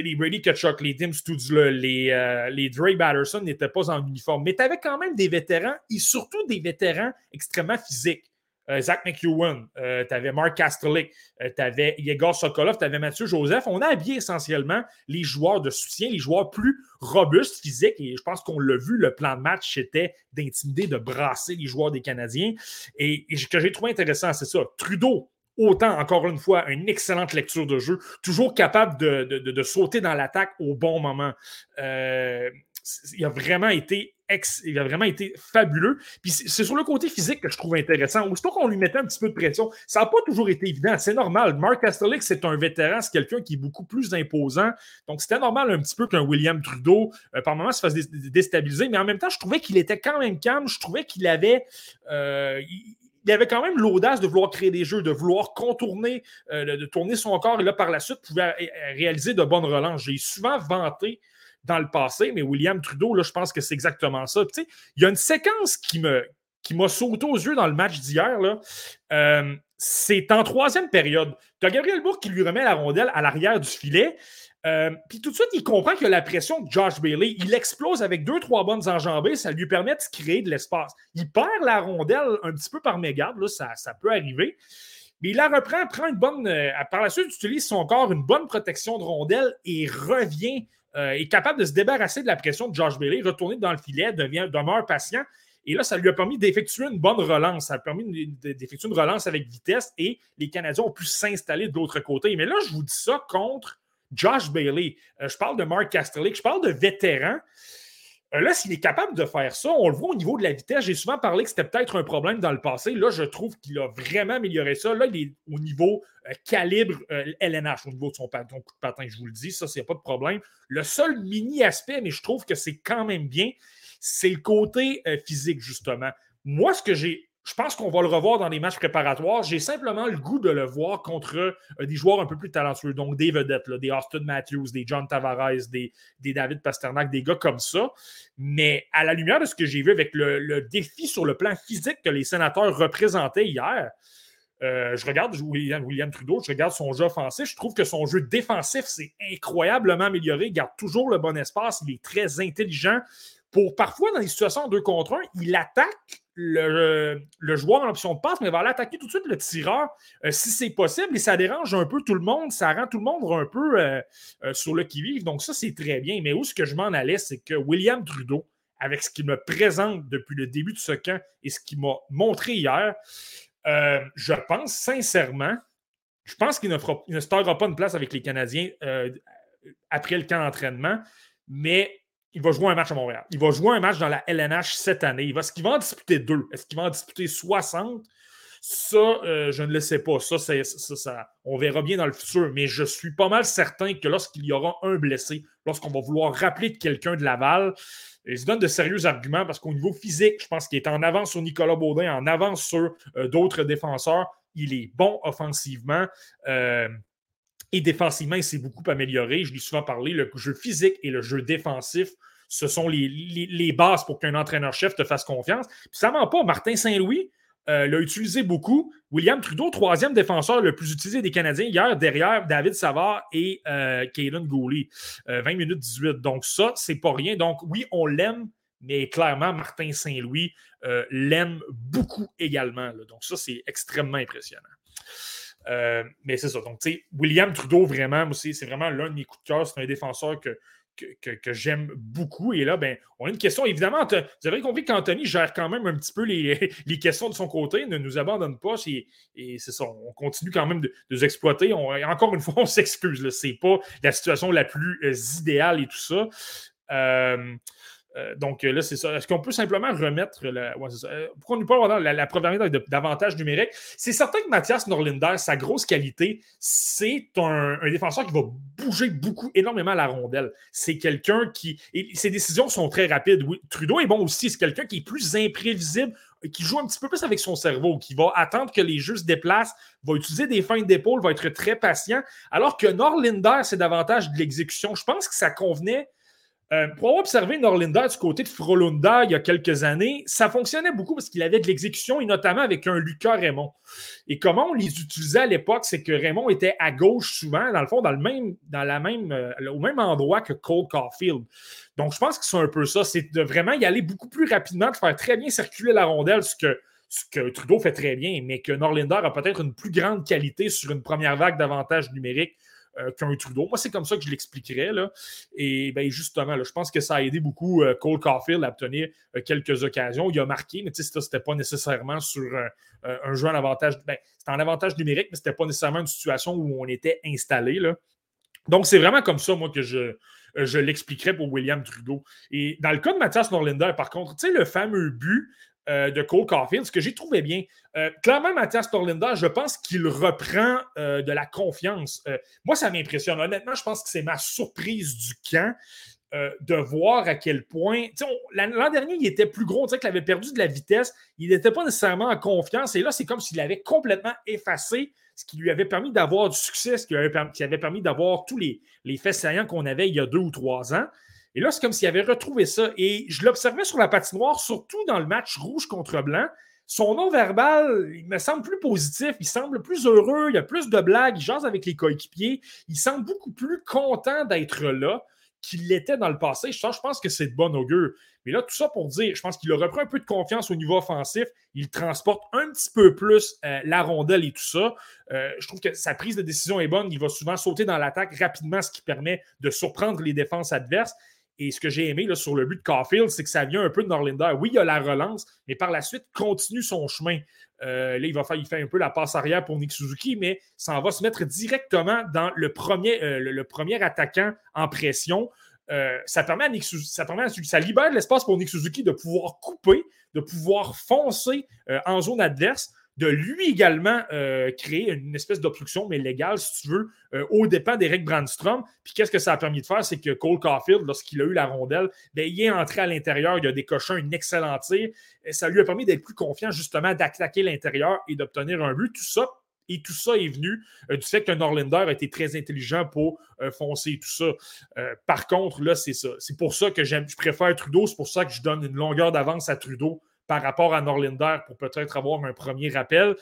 les Brady Kachuk, les Tim Stutzla, les, euh, les Dre Batterson n'étaient pas en uniforme. Mais tu avais quand même des vétérans et surtout des vétérans extrêmement physiques. Euh, Zach McEwen, euh, tu avais Mark Kastelik, tu avais Yegor Sokolov, tu avais Mathieu Joseph. On a habillé essentiellement les joueurs de soutien, les joueurs plus robustes, physiques. Et je pense qu'on l'a vu, le plan de match, c'était d'intimider, de brasser les joueurs des Canadiens. Et, et ce que j'ai trouvé intéressant, c'est ça. Trudeau, Autant, encore une fois, une excellente lecture de jeu, toujours capable de, sauter dans l'attaque au bon moment. Euh, il a vraiment été il a vraiment été fabuleux. Puis c'est sur le côté physique que je trouve intéressant. Aussitôt qu'on lui mettait un petit peu de pression, ça n'a pas toujours été évident. C'est normal. Mark Castelik, c'est un vétéran, c'est quelqu'un qui est beaucoup plus imposant. Donc c'était normal un petit peu qu'un William Trudeau, euh, par moments, se fasse déstabiliser. Mais en même temps, je trouvais qu'il était quand même calme. Je trouvais qu'il avait. Euh, avait quand même l'audace de vouloir créer des jeux, de vouloir contourner, euh, de, tourner son corps et là, par la suite, pouvait réaliser de bonnes relances. J'ai souvent vanté dans le passé, mais William Trudeau, là, je pense que c'est exactement ça. il y a une séquence qui me qui m'a sauté aux yeux dans le match d'hier. Euh, c'est en troisième période. Tu as Gabriel Bourg qui lui remet la rondelle à l'arrière du filet. Euh, puis tout de suite, il comprend que la pression de Josh Bailey, il explose avec deux, trois bonnes enjambées, ça lui permet de créer de l'espace. Il perd la rondelle un petit peu par mégarde, là, ça, ça peut arriver. Mais il la reprend, prend une bonne. Euh, par la suite, utilise son corps, une bonne protection de rondelle et revient, euh, est capable de se débarrasser de la pression de Josh Bailey, retourner dans le filet, devient, demeure patient. Et là, ça lui a permis d'effectuer une bonne relance. Ça a permis d'effectuer une relance avec vitesse et les Canadiens ont pu s'installer de l'autre côté. Mais là, je vous dis ça contre Josh Bailey. Euh, je parle de Mark Kasterlik. Je parle de vétéran. Euh, là, s'il est capable de faire ça, on le voit au niveau de la vitesse. J'ai souvent parlé que c'était peut-être un problème dans le passé. Là, je trouve qu'il a vraiment amélioré ça. Là, il est au niveau euh, calibre LNH, au niveau de son, coup de patin, je vous le dis. Ça, c'est pas de problème. Le seul mini aspect, mais je trouve que c'est quand même bien, c'est le côté physique, justement. Moi, ce que j'ai je pense qu'on va le revoir dans les matchs préparatoires. J'ai simplement le goût de le voir contre euh, des joueurs un peu plus talentueux. Donc, des vedettes, des Austin Matthews, des John Tavares, des, David Pasternak, des gars comme ça. Mais à la lumière de ce que j'ai vu avec le, défi sur le plan physique que les sénateurs représentaient hier, euh, je regarde William, Trudeau, je regarde son jeu offensif. Je trouve que son jeu défensif s'est incroyablement amélioré. Il garde toujours le bon espace. Il est très intelligent. Pour parfois, dans des situations en deux contre un, il attaque le, joueur en option de passe, mais va aller attaquer tout de suite le tireur euh, si c'est possible et ça dérange un peu tout le monde, ça rend tout le monde un peu euh, euh, sur le qui-vive. Donc, ça, c'est très bien. Mais où ce que je m'en allais, c'est que William Trudeau, avec ce qu'il me présente depuis le début de ce camp et ce qu'il m'a montré hier, je pense sincèrement, je pense qu'il ne, startera pas une place avec les Canadiens après le camp d'entraînement, mais il va jouer un match à Montréal. Il va jouer un match dans la LNH cette année. Est-ce qu'il va en disputer deux? Est-ce qu'il va en disputer 60? Ça, euh, je ne le sais pas. Ça, ça, on verra bien dans le futur. Mais je suis pas mal certain que lorsqu'il y aura un blessé, lorsqu'on va vouloir rappeler de quelqu'un de Laval, il se donne de sérieux arguments parce qu'au niveau physique, je pense qu'il est en avance sur Nicolas Baudin, en avance sur euh, d'autres défenseurs. Il est bon offensivement. Euh, et défensivement, il s'est beaucoup amélioré. Je l'ai souvent parlé, le jeu physique et le jeu défensif, ce sont les, bases pour qu'un entraîneur-chef te fasse confiance. Puis ça ment pas. Martin Saint-Louis euh, l'a utilisé beaucoup. William Trudeau, troisième défenseur le plus utilisé des Canadiens hier, derrière David Savard et euh, Gooley. 20 euh, minutes 18. Donc ça, c'est pas rien. Donc oui, on l'aime, mais clairement, Martin Saint-Louis l'aime beaucoup également. Donc ça, c'est extrêmement impressionnant. Euh, mais c'est ça. Donc, tu sais, William Trudeau, vraiment, c'est vraiment l'un de mes coups de cœur. C'est un défenseur que, que, j'aime beaucoup. Et là, ben, on a une question. Évidemment, vous avez compris qu'Anthony gère quand même un petit peu les, les, questions de son côté, ne nous abandonne pas. Et, c'est ça, on continue quand même de, les exploiter. encore une fois, on s'excuse. Ce n'est pas la situation la plus euh, idéale et tout ça. Euh, euh, donc euh, là, c'est ça. Est-ce qu'on peut simplement remettre la. Ouais, ça. Euh, pourquoi on ne pas avoir la, la première d'avantage numérique? C'est certain que Mathias Norlinder, sa grosse qualité, c'est un, défenseur qui va bouger beaucoup, énormément la rondelle. C'est quelqu'un qui. Ses décisions sont très rapides. Oui, Trudeau est bon aussi. C'est quelqu'un qui est plus imprévisible, qui joue un petit peu plus avec son cerveau, qui va attendre que les jeux se déplacent, va utiliser des feintes d'épaule, va être très patient. Alors que Norlinder, c'est davantage de l'exécution. Je pense que ça convenait euh, pour avoir observé Norlinda du côté de Frolunda il y a quelques années, ça fonctionnait beaucoup parce qu'il avait de l'exécution et notamment avec un Lucas Raymond. Et comment on les utilisait à l'époque, c'est que Raymond était à gauche souvent, dans le fond, dans la même, euh, au même endroit que Cole Caulfield. Donc, je pense que c'est un peu ça, c'est de vraiment y aller beaucoup plus rapidement, de faire très bien circuler la rondelle, ce que, Trudeau fait très bien, mais que Norlinder a peut-être une plus grande qualité sur une première vague d'avantages numériques qu'un Trudeau. Moi, c'est comme ça que je l'expliquerais. Et ben, justement, je pense que ça a aidé beaucoup euh, Cole Caulfield à obtenir euh, quelques occasions. Il a marqué, mais ce n'était pas nécessairement sur un jeu en avantage. Ben, c'était en avantage numérique, mais ce n'était pas nécessairement une situation où on était installé. Donc, c'est vraiment comme ça, moi, que je, je l'expliquerais pour William Trudeau. Et dans le cas de Mathias Norlinder, par contre, tu sais, le fameux but euh, de Cole Caulfield, ce que j'ai trouvé bien. Euh, clairement, Mathias Torlinda, je pense qu'il reprend euh, de la confiance. moi, ça m'impressionne. Honnêtement, je pense que c'est ma surprise du camp de voir à quel point. L'an dernier, il était plus gros, on dirait qu'il avait perdu de la vitesse. Il n'était pas nécessairement en confiance. Et là, c'est comme s'il avait complètement effacé ce qui lui avait permis d'avoir du succès, ce qui, avait, permis d'avoir tous les, les faits saillants qu'on avait il y a deux ou trois ans. Et là, c'est comme s'il avait retrouvé ça. Et je l'observais sur la patinoire, surtout dans le match rouge contre blanc. Son nom verbal, il me semble plus positif, il semble plus heureux, il y a plus de blagues, il jase avec les coéquipiers, il semble beaucoup plus content d'être là qu'il l'était dans le passé. Je pense que c'est de bon augure. Mais là, tout ça pour dire, je pense qu'il a repris un peu de confiance au niveau offensif. Il transporte un petit peu plus euh, la rondelle et tout ça. Euh, je trouve que sa prise de décision est bonne. Il va souvent sauter dans l'attaque rapidement, ce qui permet de surprendre les défenses adverses. Et ce que j'ai aimé sur le but de Caulfield, c'est que ça vient un peu de Norlinder. Oui, il a la relance, mais par la suite, continue son chemin. Euh, là, il va faire, fait un peu la passe arrière pour Nick Suzuki, mais ça va se mettre directement dans le premier, euh, le, premier attaquant en pression. Euh, ça permet à ça, permet ça libère l'espace pour Nick Suzuki de pouvoir couper, de pouvoir foncer en zone adverse de lui également euh, créer une espèce d'obstruction, mais légale, si tu veux, euh, au dépens d'Eric Brandstrom. Puis qu'est-ce que ça a permis de faire? C'est que Cole Caulfield, lorsqu'il a eu la rondelle, bien, il est entré à l'intérieur, il a décoché un excellent tir. Et ça lui a permis d'être plus confiant, justement, d'attaquer l'intérieur et d'obtenir un but. Tout ça et tout ça est venu euh, du fait que Norlander a été très intelligent pour foncer tout ça. par contre, là, c'est ça. C'est pour ça que je préfère Trudeau. C'est pour ça que je donne une longueur d'avance à Trudeau par rapport à Norlinder pour peut-être avoir un premier rappel.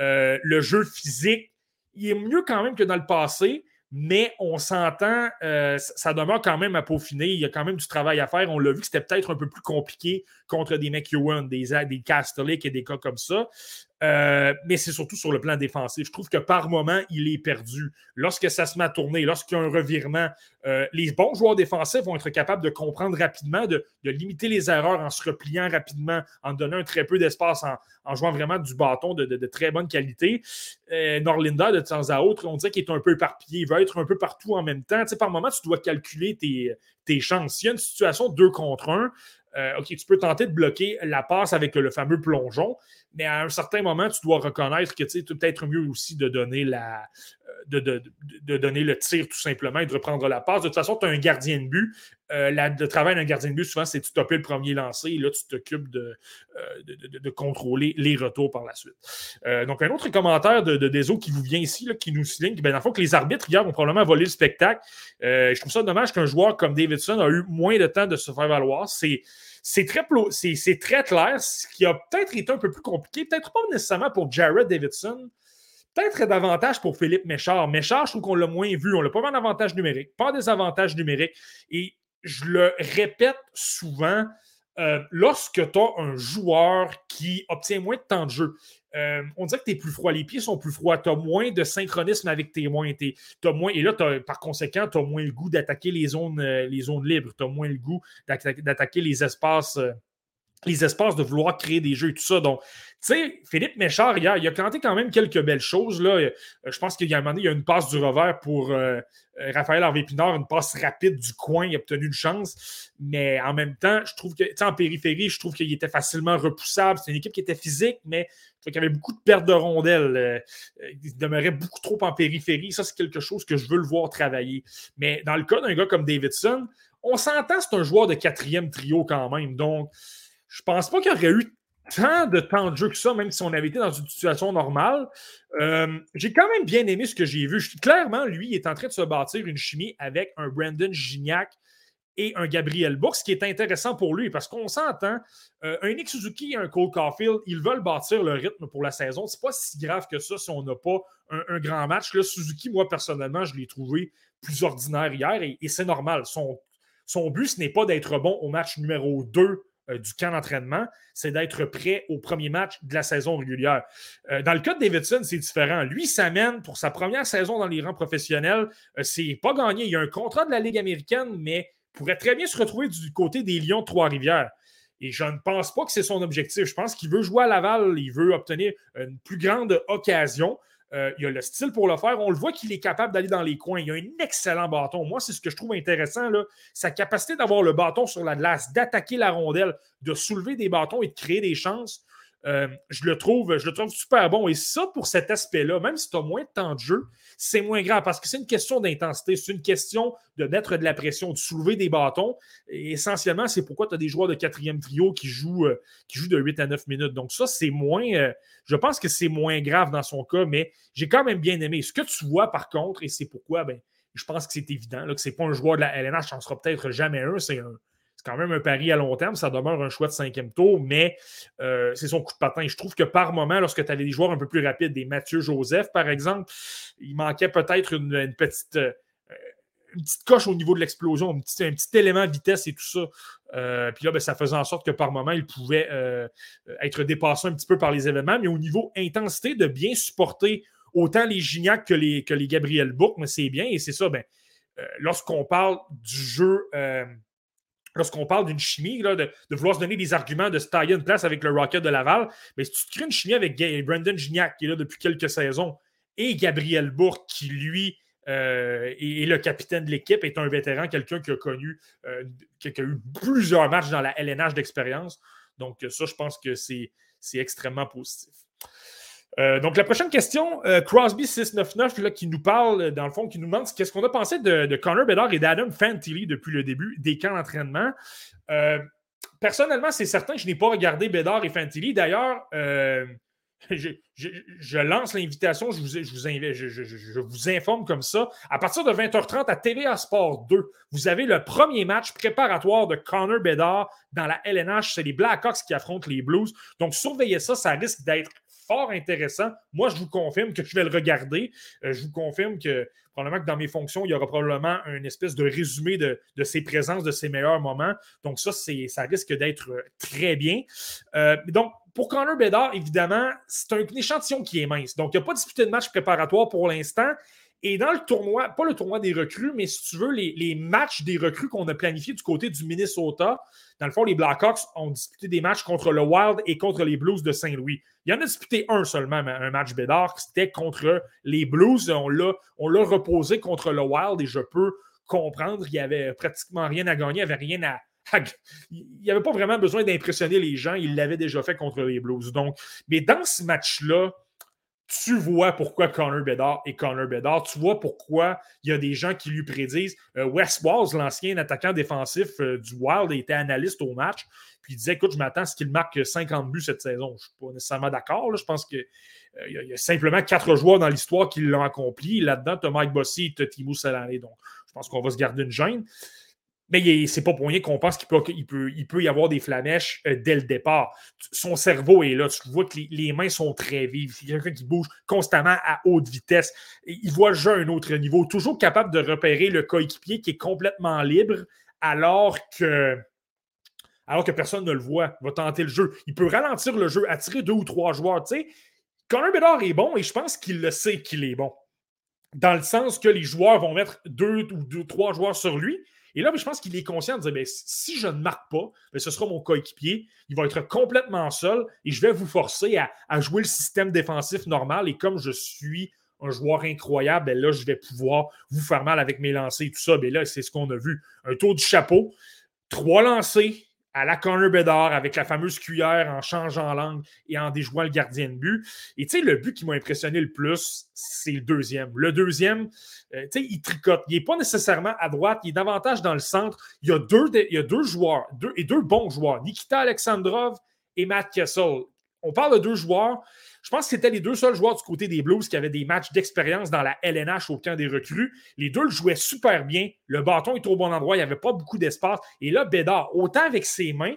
Euh, le jeu physique, il est mieux quand même que dans le passé, mais on s'entend, euh, ça demeure quand même à peaufiner. Il y a quand même du travail à faire. On l'a vu que c'était peut-être un peu plus compliqué contre des McEwen, des, des Castellic et des cas comme ça. Euh, mais c'est surtout sur le plan défensif. Je trouve que par moment, il est perdu. Lorsque ça se met à tourner, lorsqu'il y a un revirement, euh, les bons joueurs défensifs vont être capables de comprendre rapidement, de, limiter les erreurs en se repliant rapidement, en donnant un très peu d'espace, en, jouant vraiment du bâton de, très bonne qualité. Euh, Norlinda, de temps à autre, on dirait qu'il est un peu éparpillé. Il va être un peu partout en même temps. Tu sais, par moment, tu dois calculer tes, tes chances. S'il y a une situation deux contre un, euh, OK, tu peux tenter de bloquer la passe avec le fameux plongeon, mais à un certain moment, tu dois reconnaître que tu peut-être mieux aussi de donner, la, euh, de, donner le tir tout simplement et de reprendre la passe. De toute façon, tu as un gardien de but. Euh, le travail d'un gardien de but, souvent, c'est de stopper le premier lancé et là, tu t'occupes de, de, contrôler les retours par la suite. donc, un autre commentaire de, de Deso qui vous vient ici, qui nous signe ben, dans le que les arbitres hier ont probablement volé le spectacle. je trouve ça dommage qu'un joueur comme Davidson a eu moins de temps de se faire valoir. C'est, très clair. Ce qui a peut-être été un peu plus compliqué, peut-être pas nécessairement pour Jared Davidson, peut-être davantage pour Philippe Méchard. Méchard, je trouve qu'on l'a moins vu. On l'a pas en avantage numérique, pas des avantages numériques. Et je le répète souvent, euh, lorsque tu as un joueur qui obtient moins de temps de jeu, euh, on dirait que tu es plus froid. Les pieds sont plus froids. Tu as moins de synchronisme avec tes moins. Moins et là, par conséquent, tu as moins le goût d'attaquer les zones, euh, les zones libres. Tu as moins le goût d'attaquer les espaces les espaces de vouloir créer des jeux et tout ça. Donc, tu sais, Philippe Méchard, il a planté quand même quelques belles choses. Euh, je pense qu'il y a un moment donné, il y a une passe du revers pour euh, euh, Raphaël Harvey-Pinard, une passe rapide du coin, il a obtenu une chance. Mais en même temps, je trouve que, tu en périphérie, je trouve qu'il était facilement repoussable. C'est une équipe qui était physique, mais qu'il y avait beaucoup de pertes de rondelles. il demeurait beaucoup trop en périphérie. Ça, c'est quelque chose que je veux le voir travailler. Mais dans le cas d'un gars comme Davidson, on s'entend, c'est un joueur de quatrième trio quand même. Donc, je pense pas qu'il y aurait eu tant de temps de jeu que ça, même si on avait été dans une situation normale. Euh, j'ai quand même bien aimé ce que j'ai vu. clairement, lui, il est en train de se bâtir une chimie avec un Brandon Gignac et un Gabriel Book, ce qui est intéressant pour lui parce qu'on s'entend. Euh, un Nick Suzuki et un Cole Caulfield, ils veulent bâtir le rythme pour la saison. C'est pas si grave que ça si on n'a pas un, grand match. Là, Suzuki, moi, personnellement, je l'ai trouvé plus ordinaire hier et, et c'est normal. Son, son but, ce n'est pas d'être bon au match numéro 2 euh, du camp d'entraînement, c'est d'être prêt au premier match de la saison régulière. Euh, dans le cas de Davidson, c'est différent. Lui s'amène pour sa première saison dans les rangs professionnels. Euh, c'est pas gagné. Il a un contrat de la Ligue américaine, mais pourrait très bien se retrouver du côté des Lions de Trois-Rivières. Et je ne pense pas que c'est son objectif. Je pense qu'il veut jouer à Laval, il veut obtenir une plus grande occasion. Euh, il a le style pour le faire. On le voit qu'il est capable d'aller dans les coins. Il a un excellent bâton. Moi, c'est ce que je trouve intéressant. Là. Sa capacité d'avoir le bâton sur la glace, d'attaquer la rondelle, de soulever des bâtons et de créer des chances. Euh, je, le trouve, je le trouve super bon. Et ça, pour cet aspect-là, même si tu as moins de temps de jeu, c'est moins grave parce que c'est une question d'intensité. C'est une question de mettre de la pression, de soulever des bâtons. Essentiellement, c'est pourquoi tu as des joueurs de quatrième trio qui jouent, euh, qui jouent de 8 à 9 minutes. Donc, ça, c'est moins. Euh, je pense que c'est moins grave dans son cas, mais j'ai quand même bien aimé. Ce que tu vois, par contre, et c'est pourquoi, ben, je pense que c'est évident que ce n'est pas un joueur de la LNH, n'en sera peut-être jamais un. C'est un c'est quand même un pari à long terme. Ça demeure un choix de cinquième tour, mais euh, c'est son coup de patin. Je trouve que par moment, lorsque tu avais des joueurs un peu plus rapides, des Mathieu Joseph, par exemple, il manquait peut-être une, petite. Euh, une petite coche au niveau de l'explosion, un petit, élément vitesse et tout ça. Euh, puis là, ben, ça faisait en sorte que par moment, il pouvait être dépassé un petit peu par les événements, mais au niveau intensité, de bien supporter autant les Gignac que les, que les Gabriel Book, c'est bien. Et c'est ça, ben, lorsqu'on parle du jeu lorsqu'on parle d'une chimie, de, vouloir se donner des arguments, de se tailler une place avec le Rocket de Laval, mais si tu te crées une chimie avec Brandon Gignac, qui est là depuis quelques saisons, et Gabriel Bourque, qui lui euh, est, le capitaine de l'équipe, est un vétéran, quelqu'un qui a connu, euh, qui, a eu plusieurs matchs dans la LNH d'expérience. Donc, ça, je pense que c'est extrêmement positif. Euh, donc, la prochaine question, euh, Crosby699 qui nous parle, dans le fond, qui nous demande qu'est-ce qu'on a pensé de, Connor Bedard et d'Adam Fantilli depuis le début des camps d'entraînement. Euh, personnellement, c'est certain que je n'ai pas regardé Bedard et Fantilli. D'ailleurs, je, lance l'invitation, je vous, je, vous informe comme ça. À partir de 20h30 à TVA Sport 2, vous avez le premier match préparatoire de Connor Bedard dans la LNH. C'est les Blackhawks qui affrontent les Blues. Donc, surveillez ça, ça risque d'être fort intéressant. Moi, je vous confirme que je vais le regarder. Euh, je vous confirme que probablement que dans mes fonctions, il y aura probablement une espèce de résumé de, ses présences, de ses meilleurs moments. Donc, ça, ça risque d'être très bien. Euh, donc, pour Connor Bedard, évidemment, c'est un échantillon qui est mince. Donc, il n'y a pas disputé de match préparatoire pour l'instant. Et dans le tournoi, pas le tournoi des recrues, mais si tu veux, les, matchs des recrues qu'on a planifiés du côté du Minnesota, dans le fond, les Blackhawks ont disputé des matchs contre le Wild et contre les Blues de Saint-Louis. Il y en a disputé un seulement, un match Bédard, c'était contre les Blues. On l'a, reposé contre le Wild et je peux comprendre qu'il n'y avait pratiquement rien à gagner, il n'y avait rien à, il n'y avait pas vraiment besoin d'impressionner les gens. Il l'avait déjà fait contre les Blues. Donc, mais dans ce match-là, tu vois pourquoi Connor Bedard est Connor Bedard. Tu vois pourquoi il y a des gens qui lui prédisent. Euh, Wes Walls, l'ancien attaquant défensif euh, du Wild, était analyste au match. Puis il disait Écoute, je m'attends à ce qu'il marque 50 buts cette saison. Je ne suis pas nécessairement d'accord. Je pense qu'il euh, y, a simplement quatre joueurs dans l'histoire qui l'ont accompli. Là-dedans, tu as Mike Bossy et tu as Timo Salané. Donc, je pense qu'on va se garder une gêne. Mais c'est pas pour rien qu'on pense qu'il peut, peut, il peut y avoir des flamèches euh, dès le départ. Son cerveau est là. Tu vois que les, mains sont très vives. C'est quelqu'un qui bouge constamment à haute vitesse. Il voit le un autre niveau. Toujours capable de repérer le coéquipier qui est complètement libre alors que, alors que personne ne le voit. Il va tenter le jeu. Il peut ralentir le jeu, attirer deux ou trois joueurs. Tu sais, Connor Bedard est bon et je pense qu'il le sait qu'il est bon. Dans le sens que les joueurs vont mettre deux ou trois joueurs sur lui et là, je pense qu'il est conscient de dire ben, si je ne marque pas, ben, ce sera mon coéquipier. Il va être complètement seul et je vais vous forcer à, jouer le système défensif normal. Et comme je suis un joueur incroyable, ben là, je vais pouvoir vous faire mal avec mes lancers et tout ça. Ben là, c'est ce qu'on a vu. Un tour du chapeau, trois lancers, à la corner Bedard avec la fameuse cuillère en changeant langue et en déjouant le gardien de but. Et tu sais, le but qui m'a impressionné le plus, c'est le deuxième. Le deuxième, euh, tu sais, il tricote. Il n'est pas nécessairement à droite, il est davantage dans le centre. Il y a deux, il deux joueurs, deux, et deux bons joueurs, Nikita Alexandrov et Matt Kessel. On parle de deux joueurs je pense que c'était les deux seuls joueurs du côté des Blues qui avaient des matchs d'expérience dans la LNH au camp des recrues. Les deux le jouaient super bien. Le bâton était au bon endroit. Il n'y avait pas beaucoup d'espace. Et là, Bédard, autant avec ses mains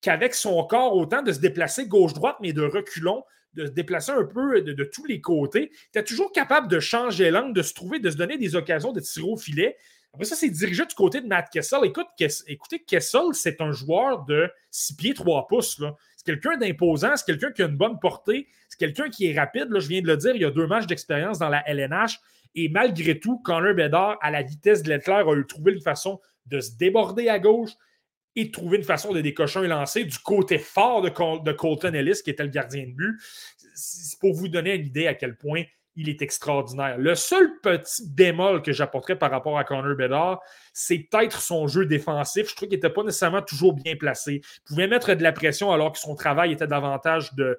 qu'avec son corps, autant de se déplacer gauche-droite, mais de reculons, de se déplacer un peu de, tous les côtés. Était toujours capable de changer l'angle, de se trouver, de se donner des occasions de tirer au filet. Après ça, c'est dirigé du côté de Matt Kessel. Écoute, écoutez, Kessel, c'est un joueur de 6 pieds 3 pouces. Là. C'est quelqu'un d'imposant, c'est quelqu'un qui a une bonne portée, c'est quelqu'un qui est rapide. Je viens de le dire, il y a deux matchs d'expérience dans la LNH. Et malgré tout, Connor Bedard, à la vitesse de l'éclair, a eu trouvé une façon de se déborder à gauche et de trouver une façon de décocher un lancer du côté fort de Colton Ellis, qui était le gardien de but. C'est pour vous donner une idée à quel point il est extraordinaire. Le seul petit bémol que j'apporterais par rapport à Connor Bedard, c'est peut-être son jeu défensif. Je trouve qu'il n'était pas nécessairement toujours bien placé. Il pouvait mettre de la pression alors que son travail était davantage de,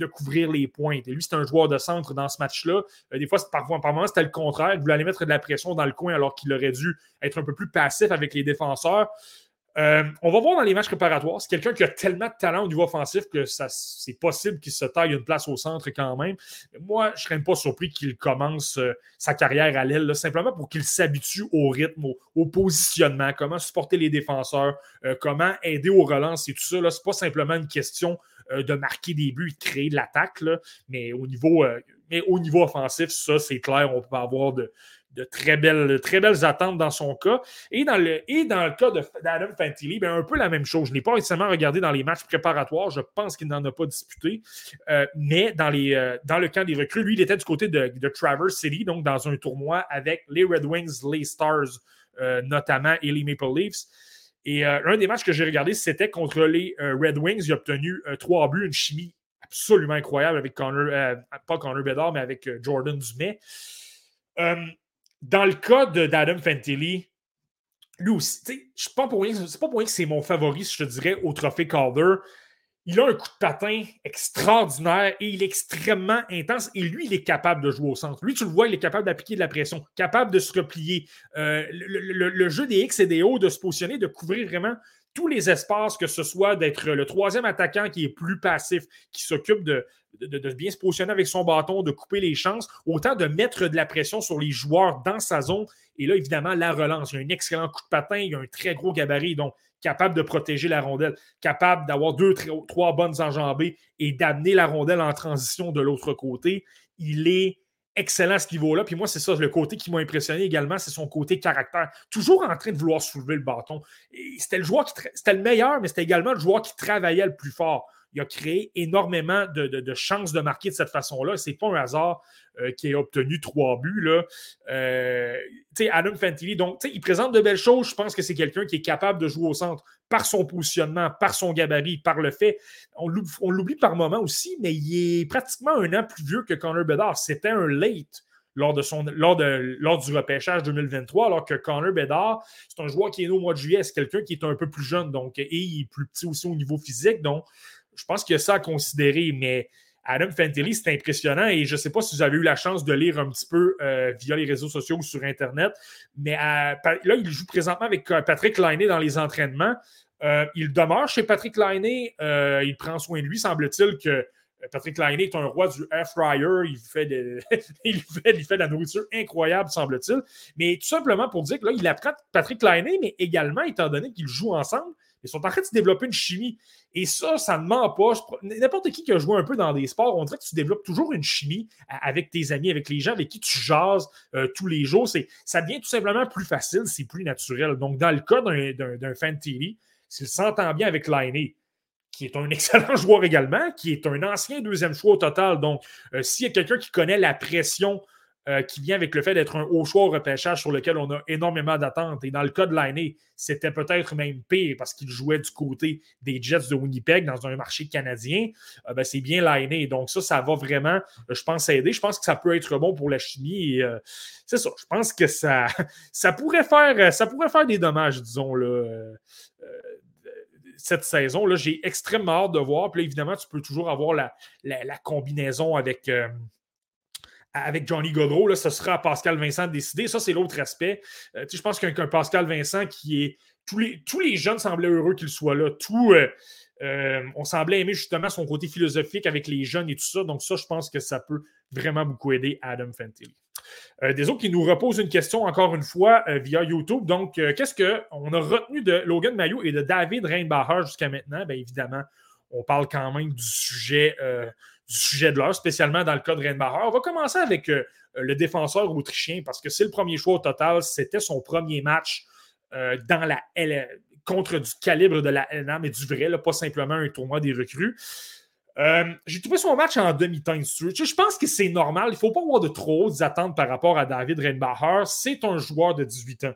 euh, couvrir les pointes. Et lui, c'est un joueur de centre dans ce match-là. Euh, des fois, parfois, par c'était le contraire. Il voulait aller mettre de la pression dans le coin alors qu'il aurait dû être un peu plus passif avec les défenseurs. Euh, on va voir dans les matchs préparatoires. C'est quelqu'un qui a tellement de talent au niveau offensif que c'est possible qu'il se taille une place au centre quand même. Moi, je ne serais pas surpris qu'il commence euh, sa carrière à l'aile, simplement pour qu'il s'habitue au rythme, au, positionnement, comment supporter les défenseurs, euh, comment aider aux relances et tout ça. Ce n'est pas simplement une question de marquer des buts et de créer de l'attaque, mais au niveau mais au niveau offensif, ça, c'est clair, on peut avoir de, de très belles, très belles attentes dans son cas. Et dans le, et dans le cas d'Adam Fantilli, ben, un peu la même chose. Je n'ai pas récemment regardé dans les matchs préparatoires. Je pense qu'il n'en a pas disputé. Euh, mais dans, les, euh, dans le camp des recrues, lui, il était du côté de, de Traverse City, donc dans un tournoi avec les Red Wings, les Stars euh, notamment, et les Maple Leafs. Et un des matchs que j'ai regardé, c'était contre les Red Wings. Il a obtenu trois buts, une chimie absolument incroyable avec Connor, pas Connor Bedard, mais avec Jordan Dumais. Dans le cas d'Adam Fantilli, lui aussi, c'est pas pour rien que c'est mon favori, je te dirais, au trophée Calder. il a un coup de patin extraordinaire et il est extrêmement intense. Et lui, il est capable de jouer au centre. Lui, tu le vois, il est capable d'appliquer de la pression, capable de se replier. Euh, le, jeu des X et des O, de se positionner, de couvrir vraiment tous les espaces, que ce soit d'être le troisième attaquant qui est plus passif, qui s'occupe de, de, bien se positionner avec son bâton, de couper les chances, autant de mettre de la pression sur les joueurs dans sa zone. Et là, évidemment, la relance. Il a un excellent coup de patin, il a un très gros gabarit. Donc, capable de protéger la rondelle, capable d'avoir deux, trois bonnes enjambées et d'amener la rondelle en transition de l'autre côté. Il est excellent à ce niveau-là. Puis moi, c'est ça, le côté qui m'a impressionné également, c'est son côté caractère. Toujours en train de vouloir soulever le bâton. C'était le joueur qui c'était le meilleur, mais c'était également le joueur qui travaillait le plus fort il a créé énormément de, chances de marquer de cette façon-là. Ce n'est pas un hasard euh, qui ait obtenu trois buts. Là. Euh, Adam Fantilli, donc, il présente de belles choses. Je pense que c'est quelqu'un qui est capable de jouer au centre par son positionnement, par son gabarit, par le fait. On l'oublie par moment aussi, mais il est pratiquement un an plus vieux que Connor Bedard. C'était un late lors, de son, lors, de, lors du repêchage 2023, alors que Connor Bedard, c'est un joueur qui est né au mois de juillet, c'est quelqu'un qui est un peu plus jeune, donc, et il est plus petit aussi au niveau physique. Donc, je pense qu'il y a ça à considérer, mais Adam Fantilli, c'est impressionnant et je ne sais pas si vous avez eu la chance de lire un petit peu euh, via les réseaux sociaux ou sur Internet, mais euh, là, il joue présentement avec euh, Patrick Lainé dans les entraînements. il demeure chez Patrick Lainé, il prend soin de lui, semble-t-il que Patrick Lainé est un roi du air fryer, il fait, de, il, fait, de la nourriture incroyable, semble-t-il. Mais tout simplement pour dire que là, il apprend Patrick Lainé, mais également, étant donné qu'ils jouent ensemble, ils sont en train de se développer une chimie. Et ça, ça ne ment pas. N'importe qui qui a joué un peu dans des sports, on dirait que tu développes toujours une chimie avec tes amis, avec les gens avec qui tu jases euh, tous les jours. Ça devient tout simplement plus facile, c'est plus naturel. Donc, dans le cas d'un fan TV, s'il s'entend bien avec Lainé, qui est un excellent joueur également, qui est un ancien deuxième choix au total. Donc, euh, s'il y a quelqu'un qui connaît la pression euh, qui vient avec le fait d'être un haut choix au repêchage sur lequel on a énormément d'attentes. Et dans le cas de l'année, c'était peut-être même pire parce qu'il jouait du côté des Jets de Winnipeg dans un marché canadien. Euh, ben, c'est bien l'année. Donc, ça, ça va vraiment, je pense, aider. Je pense que ça peut être bon pour la chimie. Euh, c'est ça. Je pense que ça, ça, pourrait faire, ça pourrait faire des dommages, disons, là, cette saison. Là, j'ai extrêmement hâte de voir. Puis évidemment, tu peux toujours avoir la, la, combinaison avec avec Johnny Godreau, là, ce sera à Pascal Vincent de décider. Ça, c'est l'autre aspect. Euh, je pense qu'un Pascal Vincent qui est. Tous les, tous les jeunes semblaient heureux qu'il soit là. Tout, euh, euh, on semblait aimer justement son côté philosophique avec les jeunes et tout ça. Donc, ça, je pense que ça peut vraiment beaucoup aider Adam Fantilli. des autres qui nous reposent une question encore une fois via YouTube. Donc, qu'est-ce qu'on a retenu de Logan Mayo et de David Reinbacher jusqu'à maintenant? Bien évidemment, on parle quand même du sujet du sujet de l'heure, spécialement dans le cas de Reinbacher. On va commencer avec euh, le défenseur autrichien parce que c'est le premier choix au total. C'était son premier match euh, dans la contre du calibre de la LNA, mais du vrai, pas simplement un tournoi des recrues. Euh, j'ai trouvé son match en demi-teinte. Je pense que c'est normal. Il ne faut pas avoir de trop hautes attentes par rapport à David Reinbacher. C'est un joueur de 18 ans.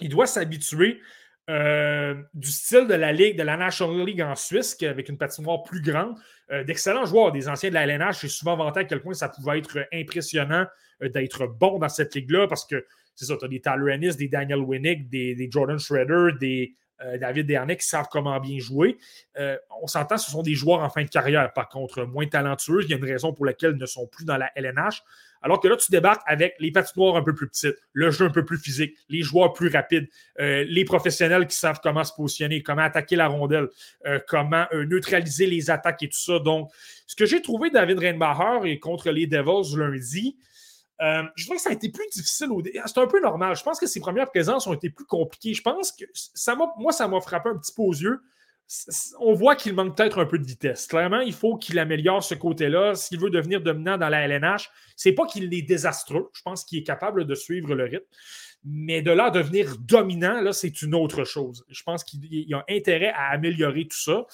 Il doit s'habituer du style de la Ligue, de la National League en Suisse, avec une patinoire plus grande. Euh, d'excellents joueurs, des anciens de la LNH. J'ai souvent vanté à quel point ça pouvait être impressionnant euh, d'être bon dans cette ligue-là parce que c'est ça, tu as des Tyler Ennis, des Daniel Winnick, des, Jordan Schroeder, des euh, David Dernay qui savent comment bien jouer. on s'entend, ce sont des joueurs en fin de carrière, par contre, moins talentueux. Il y a une raison pour laquelle ils ne sont plus dans la LNH. Alors que là, tu débarques avec les patinoires un peu plus petites, le jeu un peu plus physique, les joueurs plus rapides, euh, les professionnels qui savent comment se positionner, comment attaquer la rondelle, euh, comment euh, neutraliser les attaques et tout ça. Donc, ce que j'ai trouvé David Reinbacher et contre les Devils lundi, je trouve que ça a été plus difficile. Au... C'est un peu normal. Je pense que ses premières présences ont été plus compliquées. Je pense que ça moi, ça m'a frappé un petit peu aux yeux on voit qu'il manque peut-être un peu de vitesse. Clairement, il faut qu'il améliore ce côté-là. S'il veut devenir dominant dans la LNH, c'est pas qu'il est désastreux. Je pense qu'il est capable de suivre le rythme. Mais de là devenir dominant, là, c'est une autre chose. Je pense qu'il a intérêt à améliorer tout ça.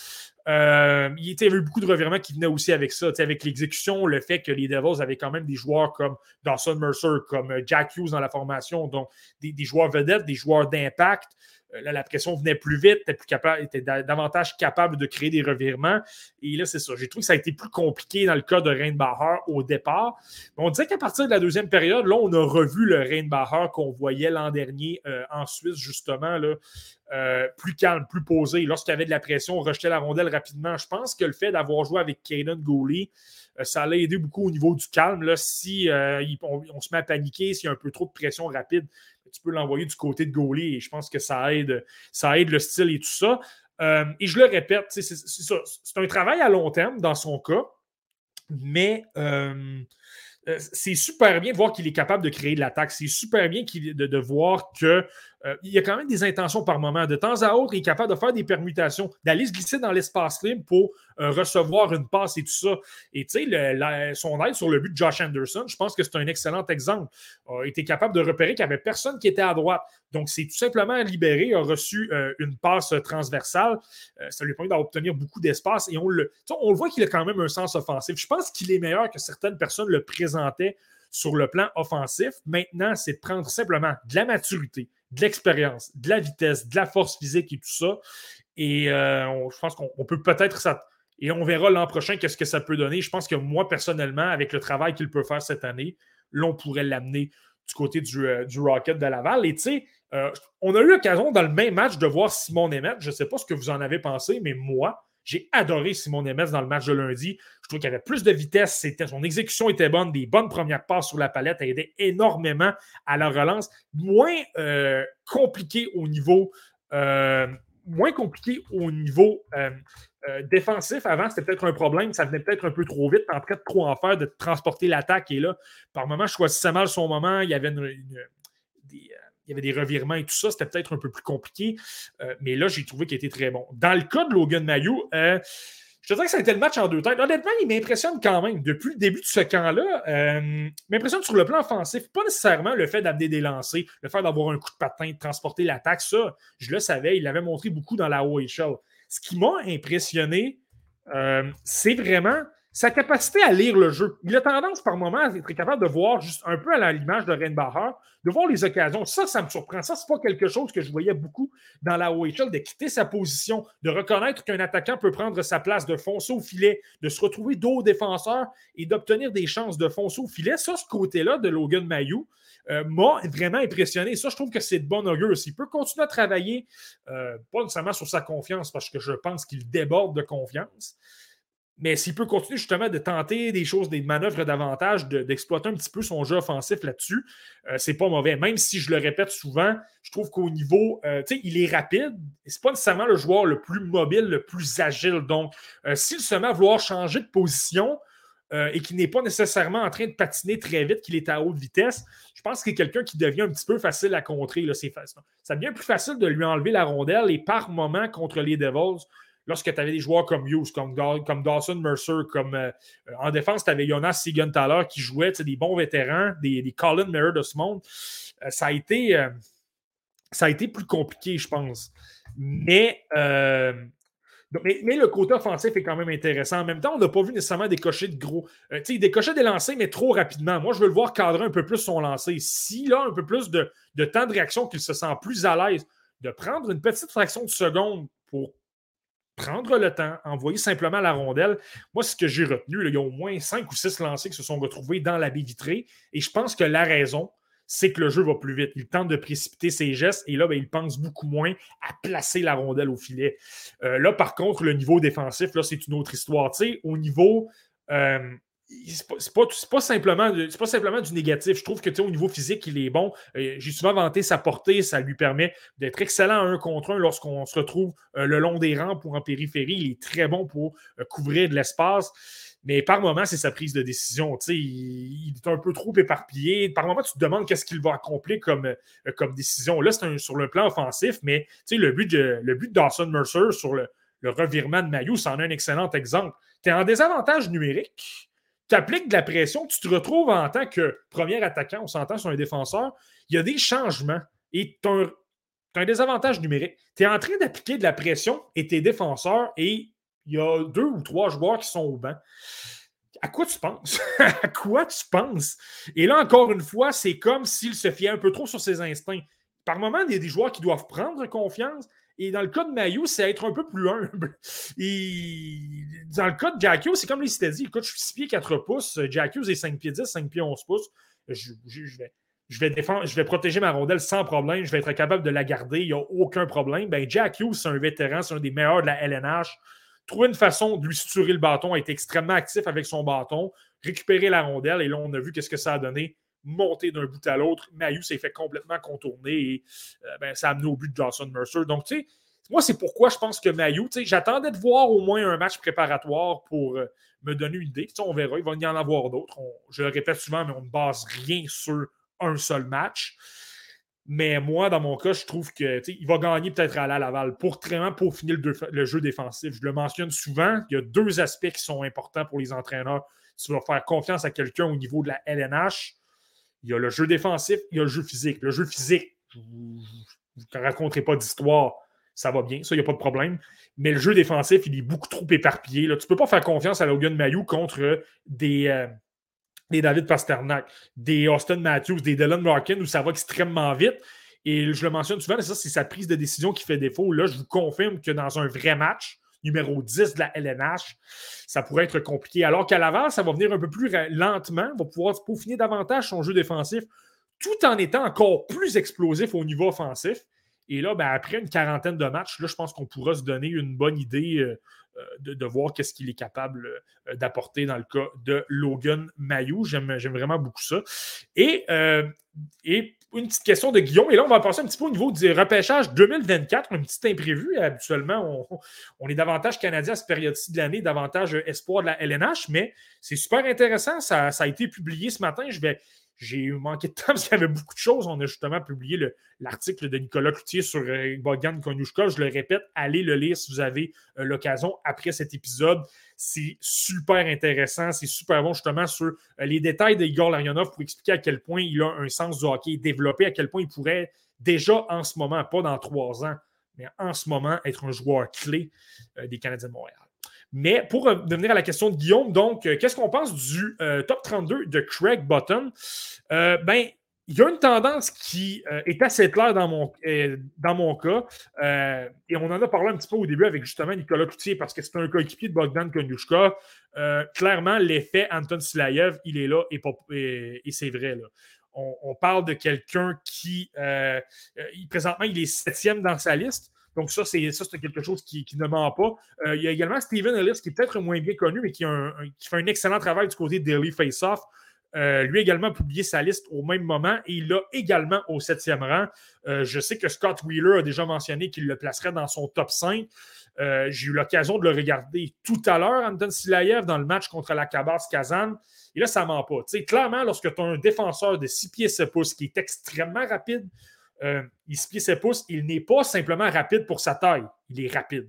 Euh, il y avait beaucoup de revirements qui venaient aussi avec ça. Avec l'exécution, le fait que les Devils avaient quand même des joueurs comme Dawson Mercer, comme Jack Hughes dans la formation, donc des joueurs vedettes, des joueurs d'impact. Euh, la pression venait plus vite, était, plus capable, était davantage capable de créer des revirements. Et là, c'est ça. J'ai trouvé que ça a été plus compliqué dans le cas de Reinbacher au départ. On disait qu'à partir de la deuxième période, là, on a revu le Reinbacher qu'on voyait l'an dernier euh, en Suisse, justement, euh, plus calme, plus posé. Lorsqu'il y avait de la pression, on rejetait la rondelle rapidement. Je pense que le fait d'avoir joué avec Caden Gooley, ça allait aider beaucoup au niveau du calme. Là, si on, se met à paniquer, s'il y a un peu trop de pression rapide, tu peux l'envoyer du côté de Goalie et je pense que ça aide, ça aide le style et tout ça. et je le répète, c'est un travail à long terme dans son cas. Mais euh, euh, c'est super bien de voir qu'il est capable de créer de l'attaque. C'est super bien de, voir qu'il euh, y a quand même des intentions par moment. De temps à autre, il est capable de faire des permutations, d'aller se glisser dans l'espace libre pour recevoir une passe et tout ça. Et tu sais, son aide sur le but de Josh Anderson, je pense que c'est un excellent exemple. Il a été capable de repérer qu'il n'y avait personne qui était à droite. Donc, c'est tout simplement libéré, a reçu euh, une passe transversale. Euh, ça lui permet d'obtenir beaucoup d'espace et on le, on le voit qu'il a quand même un sens offensif. Je pense qu'il est meilleur que certaines personnes le présentaient sur le plan offensif. Maintenant, c'est de prendre simplement de la maturité, de l'expérience, de la vitesse, de la force physique et tout ça. Et euh, je pense qu'on peut peut-être ça. Et on verra l'an prochain qu'est-ce que ça peut donner. Je pense que moi, personnellement, avec le travail qu'il peut faire cette année, l'on pourrait l'amener du côté du, du, Rocket de Laval. Et tu sais, euh, on a eu l'occasion dans le même match de voir Simon Nemeth. Je ne sais pas ce que vous en avez pensé, mais moi, j'ai adoré Simon Nemeth dans le match de lundi. Je trouve qu'il avait plus de vitesse, son exécution était bonne, des bonnes premières passes sur la palette, a aidé énormément à la relance. Moins euh, compliqué au niveau, euh, moins compliqué au niveau défensif. Avant, c'était peut-être un problème, ça venait peut-être un peu trop vite, en train de trop en faire, de transporter l'attaque. Et là, par moment, je choisissais mal son moment. Il y avait une, des, il y avait des revirements et tout ça, c'était peut-être un peu plus compliqué. Euh, mais là, j'ai trouvé qu'il était très bon. Dans le cas de Logan Mayou, euh, je te dirais que ça a été le match en deux temps. Honnêtement, il m'impressionne quand même. Depuis le début de ce camp-là, euh, il m'impressionne sur le plan offensif. Pas nécessairement le fait d'amener des lancers, le fait d'avoir un coup de patin, de transporter l'attaque. Ça, je le savais. Il l'avait montré beaucoup dans la OHL. Ce qui m'a impressionné, c'est vraiment sa capacité à lire le jeu. Il a tendance par moment à être capable de voir juste un peu à l'image de Reinbacher, de voir les occasions. Ça, ça me surprend. Ça, c'est pas quelque chose que je voyais beaucoup dans la OHL, de quitter sa position, de reconnaître qu'un attaquant peut prendre sa place, de foncer au filet, de se retrouver dos au défenseur et d'obtenir des chances de foncer au filet. Ça, ce côté-là de Logan Mayou, euh, m'a vraiment impressionné. Ça, je trouve que c'est de bon augure. S'il peut continuer à travailler, euh, pas nécessairement sur sa confiance, parce que je pense qu'il déborde de confiance, mais s'il peut continuer justement de tenter des choses, des manœuvres davantage, d'exploiter un petit peu son jeu offensif là-dessus, euh, c'est pas mauvais. Même si je le répète souvent, je trouve qu'au niveau, euh, tu sais, il est rapide. C'est pas nécessairement le joueur le plus mobile, le plus agile. Donc, euh, s'il se met à vouloir changer de position et qu'il n'est pas nécessairement en train de patiner très vite, qu'il est à haute vitesse, je pense qu'il est quelqu'un qui devient un petit peu facile à contrer. Là, ça devient plus facile de lui enlever la rondelle et par moment contre les Devils lorsque tu avais des joueurs comme Hughes, comme, comme Dawson Mercer, comme euh, en défense, tu avais Jonas Sigenthaler qui jouait des bons vétérans, des, des Colin Mirror de ce monde. Euh, ça, a été, euh, ça a été plus compliqué, je pense. Mais, mais, le côté offensif est quand même intéressant. En même temps, on n'a pas vu nécessairement décocher de gros. sais, il décochait des lancers, mais trop rapidement. Moi, je veux le voir cadrer un peu plus son lancer. S'il a un peu plus de, de temps de réaction, qu'il se sent plus à l'aise, de prendre une petite fraction de seconde pour prendre le temps, envoyer simplement la rondelle. Moi, ce que j'ai retenu, il y a au moins cinq ou six lancers qui se sont retrouvés dans la baie vitrée. Et je pense que la raison, c'est que le jeu va plus vite. Il tente de précipiter ses gestes et là, ben, il pense beaucoup moins à placer la rondelle au filet. Euh, là, par contre, le niveau défensif, là, c'est une autre histoire. au niveau euh, c'est pas, pas, simplement, pas simplement du négatif. Je trouve que au niveau physique, il est bon. Euh, j'ai souvent vanté sa portée. Ça lui permet d'être excellent à un contre un lorsqu'on se retrouve euh, le long des rangs pour en périphérie. Il est très bon pour euh, couvrir de l'espace. Mais par moment, c'est sa prise de décision. Il, il, est un peu trop éparpillé. Par moment, tu te demandes qu'est-ce qu'il va accomplir comme, comme décision. Là, c'est sur le plan offensif, mais le but, de, le but Dawson Mercer sur le, le revirement de Maillot, c'en est un excellent exemple. Tu es en désavantage numérique tu de la pression, tu te retrouves en tant que premier attaquant, on s'entend sur un défenseur, il y a des changements et tu as, un désavantage numérique. Tu es en train d'appliquer de la pression et tes défenseurs et il y a deux ou trois joueurs qui sont au banc. À quoi tu penses? à quoi tu penses? Et là, encore une fois, c'est comme s'il se fiait un peu trop sur ses instincts. Par moment, il y a des joueurs qui doivent prendre confiance Et dans le cas de Mayu, c'est être un peu plus humble. Et dans le cas de Jack c'est comme les s'était dit, écoute, je suis 6 pieds 4 pouces, Jack est 5 pieds 10, 5 pieds 11 pouces. Je, vais, je, vais, défendre, je vais protéger ma rondelle sans problème, je vais être capable de la garder, il n'y a aucun problème. Ben, Jack Hughes, c'est un vétéran, c'est un des meilleurs de la LNH. Trouver une façon de lui suturer le bâton, être extrêmement actif avec son bâton, récupérer la rondelle, et là, on a vu qu'est-ce que ça a donné monter d'un bout à l'autre. Mayu s'est fait complètement contourner et euh, ben, ça a amené au but de Johnson Mercer. Donc, tu sais, moi, c'est pourquoi je pense que Mayu, j'attendais de voir au moins un match préparatoire pour euh, me donner une idée. on verra, il va y en avoir d'autres. Je le répète souvent, mais on ne base rien sur un seul match. Mais moi, dans mon cas, je trouve qu'il va gagner peut-être à la Laval pour vraiment pour finir le, jeu défensif. Je le mentionne souvent, il y a deux aspects qui sont importants pour les entraîneurs. Tu vas faire confiance à quelqu'un au niveau de la LNH, il y a le jeu défensif, il y a le jeu physique. Le jeu physique, vous ne raconterez pas d'histoire, ça va bien, ça, il n'y a pas de problème. Mais le jeu défensif, il est beaucoup trop éparpillé. Là. Tu ne peux pas faire confiance à Logan Mayou contre des, euh, des David Pasternak, des Austin Matthews, des Dylan Larkin, où ça va extrêmement vite. Et je le mentionne souvent, ça, c'est sa prise de décision qui fait défaut. Là, je vous confirme que dans un vrai match, numéro 10 de la LNH, ça pourrait être compliqué. Alors qu'à l'avant, ça va venir un peu plus lentement, va pouvoir peaufiner davantage son jeu défensif, tout en étant encore plus explosif au niveau offensif. Et là, ben, après une quarantaine de matchs, je pense qu'on pourra se donner une bonne idée euh, euh, de, voir qu'est-ce qu'il est capable euh, d'apporter dans le cas de Logan Mayou. J'aime vraiment beaucoup ça. Et, et une petite question de Guillaume. Et là, on va passer un petit peu au niveau du repêchage 2024, un petit imprévu. Habituellement, on, est davantage canadien à cette période-ci de l'année, davantage espoir de la LNH, mais c'est super intéressant. Ça, a été publié ce matin. Je vais, j'ai manqué de temps parce qu'il y avait beaucoup de choses. On a justement publié l'article de Nicolas Cloutier sur euh, Bogdan Konyushka. Je le répète, allez le lire si vous avez euh, l'occasion après cet épisode. C'est super intéressant. C'est super bon justement sur euh, les détails d'Igor Larionov pour expliquer à quel point il a un sens du hockey développé, à quel point il pourrait déjà en ce moment, pas dans trois ans, mais en ce moment, être un joueur clé des Canadiens de Montréal. Mais pour revenir à la question de Guillaume, donc, euh, qu'est-ce qu'on pense du euh, top 32 de Craig Button? Euh, ben, il y a une tendance qui est assez claire dans mon, dans mon cas. et on en a parlé un petit peu au début avec justement Nicolas Cloutier parce que c'est un coéquipier de Bogdan Konyushka. clairement, l'effet Anton Silayev, il est là et, c'est vrai. Là. On, parle de quelqu'un qui, présentement, il est septième dans sa liste. Donc, ça, c'est quelque chose qui, ne ment pas. Euh, il y a également Steven Ellis, qui est peut-être moins bien connu, mais qui, fait un excellent travail du côté de Daily Face-Off. Euh, lui également publié sa liste au même moment et il l'a également au septième rang. Euh, je sais que Scott Wheeler a déjà mentionné qu'il le placerait dans son top 5. J'ai eu l'occasion de le regarder tout à l'heure, Anton Silayev, dans le match contre la Kabas Kazan. Et là, ça ne ment pas. clairement, lorsque tu as un défenseur de 6 pieds 7 pouces qui est extrêmement rapide, euh, il se plie ses pouces. Il n'est pas simplement rapide pour sa taille. Il est rapide.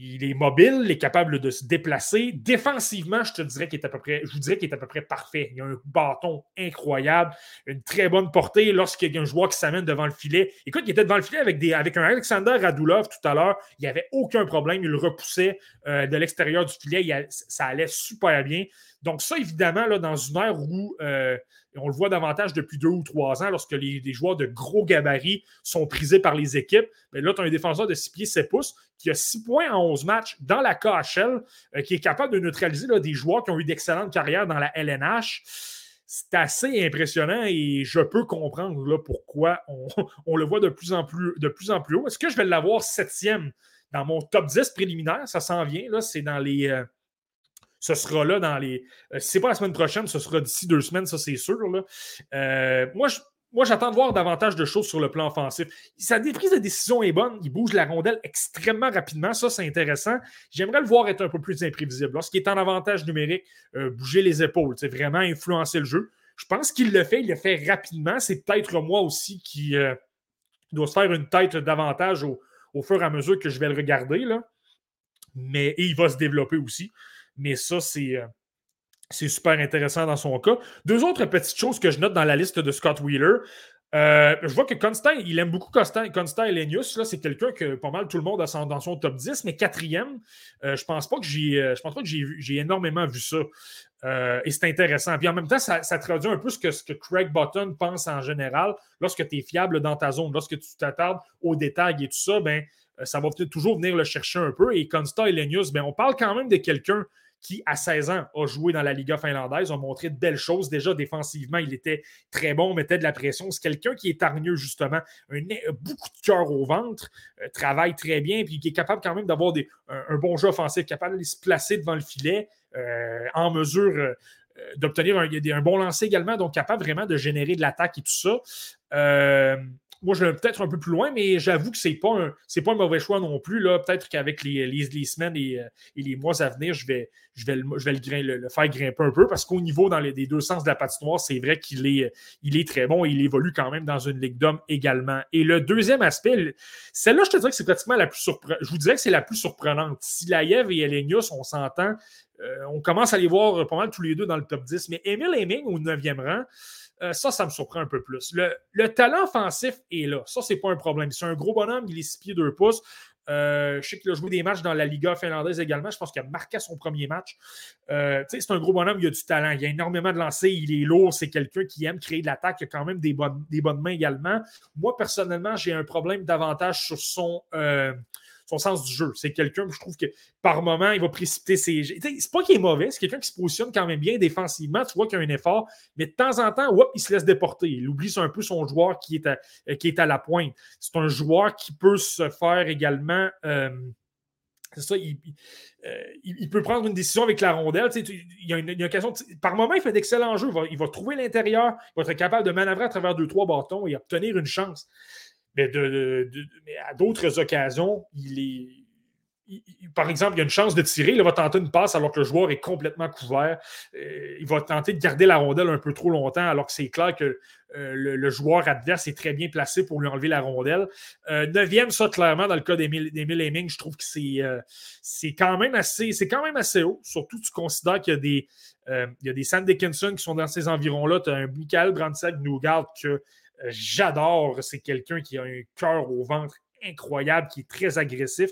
Il est mobile, il est capable de se déplacer. Défensivement, je te dirais qu'il est à peu près, je vous dirais qu'il est à peu près parfait. Il a un bâton incroyable, une très bonne portée lorsqu'il y a un joueur qui s'amène devant le filet. Écoute, il était devant le filet avec, des, avec un Alexander Radulov tout à l'heure. Il n'y avait aucun problème. Il le repoussait euh, de l'extérieur du filet. ça allait super bien. Donc, ça, évidemment, là, dans une ère où euh, on le voit davantage depuis deux ou trois ans, lorsque les, joueurs de gros gabarits sont prisés par les équipes, mais là, tu as un défenseur de 6 pieds 7 pouces qui a 6 points en 11 matchs dans la KHL, euh, qui est capable de neutraliser des joueurs qui ont eu d'excellentes carrières dans la LNH. C'est assez impressionnant et je peux comprendre là, pourquoi on, le voit de plus en plus, de plus, en plus haut. Est-ce que je vais l'avoir septième dans mon top 10 préliminaire? Ça s'en vient. Là, c'est dans les. Euh, ce sera là dans les. Euh, si ce n'est pas la semaine prochaine, ce sera d'ici deux semaines, ça c'est sûr. Euh, moi, moi, j'attends de voir davantage de choses sur le plan offensif. Sa prise de décision est bonne. Il bouge la rondelle extrêmement rapidement. Ça, c'est intéressant. J'aimerais le voir être un peu plus imprévisible. Lorsqu'il est en avantage numérique, euh, bouger les épaules, c'est vraiment influencer le jeu. Je pense qu'il le fait. Il le fait rapidement. C'est peut-être moi aussi qui dois se faire une tête davantage au, fur et à mesure que je vais le regarder. Là. Mais il va se développer aussi. Mais ça, euh, c'est. super intéressant dans son cas. Deux autres petites choses que je note dans la liste de Scott Wheeler. Euh, je vois que Constant, il aime beaucoup Constant, Constant Elenius. C'est quelqu'un que pas mal tout le monde a dans son top 10, mais quatrième, euh, je pense pas que pense pas que j'ai énormément vu ça. et c'est intéressant. Puis en même temps, ça, traduit un peu ce que, Craig Button pense en général. Lorsque tu es fiable dans ta zone, lorsque tu t'attardes aux détails et tout ça, ben, ça va toujours venir le chercher un peu. Et Constant Elenius, ben, on parle quand même de quelqu'un qui, à 16 ans, a joué dans la Liga finlandaise, a montré de belles choses. Déjà, défensivement, il était très bon, mettait de la pression. C'est quelqu'un qui est hargneux, justement, un, beaucoup de cœur au ventre, euh, travaille très bien, puis qui est capable quand même d'avoir un, bon jeu offensif, capable de se placer devant le filet, euh, en mesure. Euh, d'obtenir un, un, bon lancer également, donc capable vraiment de générer de l'attaque et tout ça. Moi, je vais peut-être un peu plus loin, mais j'avoue que ce n'est pas, un, pas un mauvais choix non plus. Peut-être qu'avec les, les, semaines et, euh, et, les mois à venir, je vais, je vais, le, je vais le, faire grimper un peu parce qu'au niveau dans les, deux sens de la patinoire, c'est vrai qu'il est, il est très bon et il évolue quand même dans une ligue d'hommes également. Et le deuxième aspect, celle-là, je te dirais que c'est pratiquement la plus surprenante. Je vous dirais que c'est la plus surprenante. Silaev et Elenius, on s'entend, euh, on commence à les voir pas mal tous les deux dans le top 10, mais Emile Heming au 9e rang, euh, ça, ça me surprend un peu plus. Le, talent offensif est là. Ça, c'est pas un problème. C'est un gros bonhomme, il est 6 pieds 2 pouces. Euh, je sais qu'il a joué des matchs dans la Liga finlandaise également. Je pense qu'il a marqué son premier match. Euh, c'est un gros bonhomme, il a du talent. Il a énormément de lancers, il est lourd. C'est quelqu'un qui aime créer de l'attaque. Il a quand même des bonnes, des bonnes mains également. Moi, personnellement, j'ai un problème davantage sur son son sens du jeu. C'est quelqu'un que je trouve que par moment, il va précipiter ses. C'est pas qu'il est mauvais, c'est quelqu'un qui se positionne quand même bien défensivement. Tu vois qu'il y a un effort, mais de temps en temps, il se laisse déporter. Il oublie un peu son joueur qui est à, euh, qui est à la pointe. C'est un joueur qui peut se faire également. Euh, c'est ça, euh, il, peut prendre une décision avec la rondelle. il y a une, occasion. par moment, il fait d'excellents jeux. Il va, il va trouver l'intérieur, il va être capable de manœuvrer à travers deux, trois bâtons et obtenir une chance. Mais, à d'autres occasions, il est. par exemple, il y a une chance de tirer, il va tenter une passe alors que le joueur est complètement couvert. Euh, il va tenter de garder la rondelle un peu trop longtemps alors que c'est clair que euh, le, joueur adverse est très bien placé pour lui enlever la rondelle. Euh, neuvième, ça, clairement, dans le cas d'Emile Heming, je trouve que c'est, c'est, quand même assez, c'est quand même assez haut. Surtout, tu considères qu'il y a des, il y a des Sam Dickinson qui sont dans ces environs-là. Tu as un Michael Brandsack Newgard que j'adore. C'est quelqu'un qui a un cœur au ventre incroyable, qui est très agressif.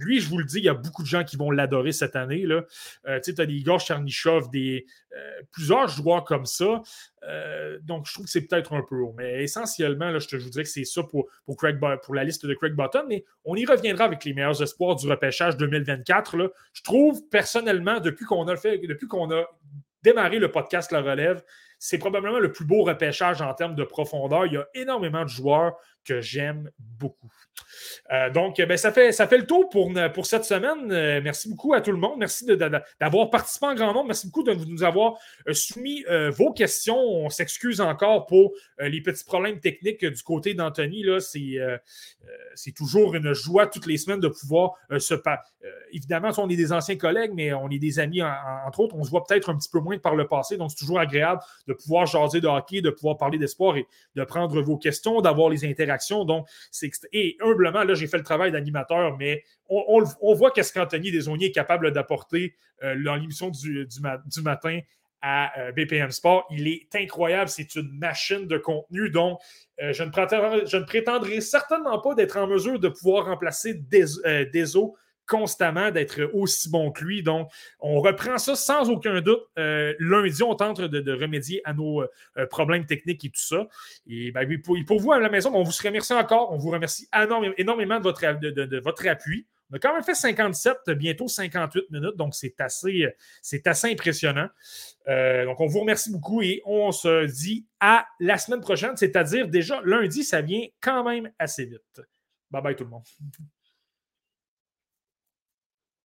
Lui, je vous le dis, il y a beaucoup de gens qui vont l'adorer cette année. Là. Euh, tu as des Igor Chernichov, des, euh, plusieurs joueurs comme ça. Euh, donc, je trouve que c'est peut-être un peu haut. Mais essentiellement, là, je, te, vous dirais que c'est ça pour, pour, Craig, pour la liste de Craig Button. Mais on y reviendra avec les meilleurs espoirs du repêchage 2024. Là. Je trouve personnellement, depuis qu'on a fait, depuis qu'on a démarré le podcast La Relève, c'est probablement le plus beau repêchage en termes de profondeur. Il y a énormément de joueurs que j'aime beaucoup. Euh, donc, ben, ça, fait, ça fait le tour pour, pour cette semaine. Euh, merci beaucoup à tout le monde. Merci d'avoir participé en grand nombre. Merci beaucoup de nous avoir euh, soumis vos questions. On s'excuse encore pour les petits problèmes techniques du côté d'Anthony. C'est toujours une joie toutes les semaines de pouvoir se évidemment, on est des anciens collègues, mais on est des amis, entre autres. On se voit peut-être un petit peu moins par le passé. Donc, c'est toujours agréable de pouvoir jaser de hockey, de pouvoir parler d'espoir et de prendre vos questions, d'avoir les interactions. Donc, c'est et humblement, là, j'ai fait le travail d'animateur, mais on, voit qu'est-ce qu'Anthony Desaunier est capable d'apporter euh, dans l'émission du, matin à euh, BPM Sport. Il est incroyable, c'est une machine de contenu. Donc, euh, je, ne prétendrai, certainement pas d'être en mesure de pouvoir remplacer des, Deso constamment d'être aussi bon que lui. Donc, on reprend ça sans aucun doute. Euh, lundi, on tente de, remédier à nos euh, problèmes techniques et tout ça. Et ben, pour, vous à la maison, on vous remercie encore. On vous remercie énormément de votre, de, votre appui. On a quand même fait 57, bientôt 58 minutes, donc c'est assez, assez impressionnant. Euh, donc, on vous remercie beaucoup et on se dit à la semaine prochaine, c'est-à-dire déjà lundi, ça vient quand même assez vite. Bye bye tout le monde.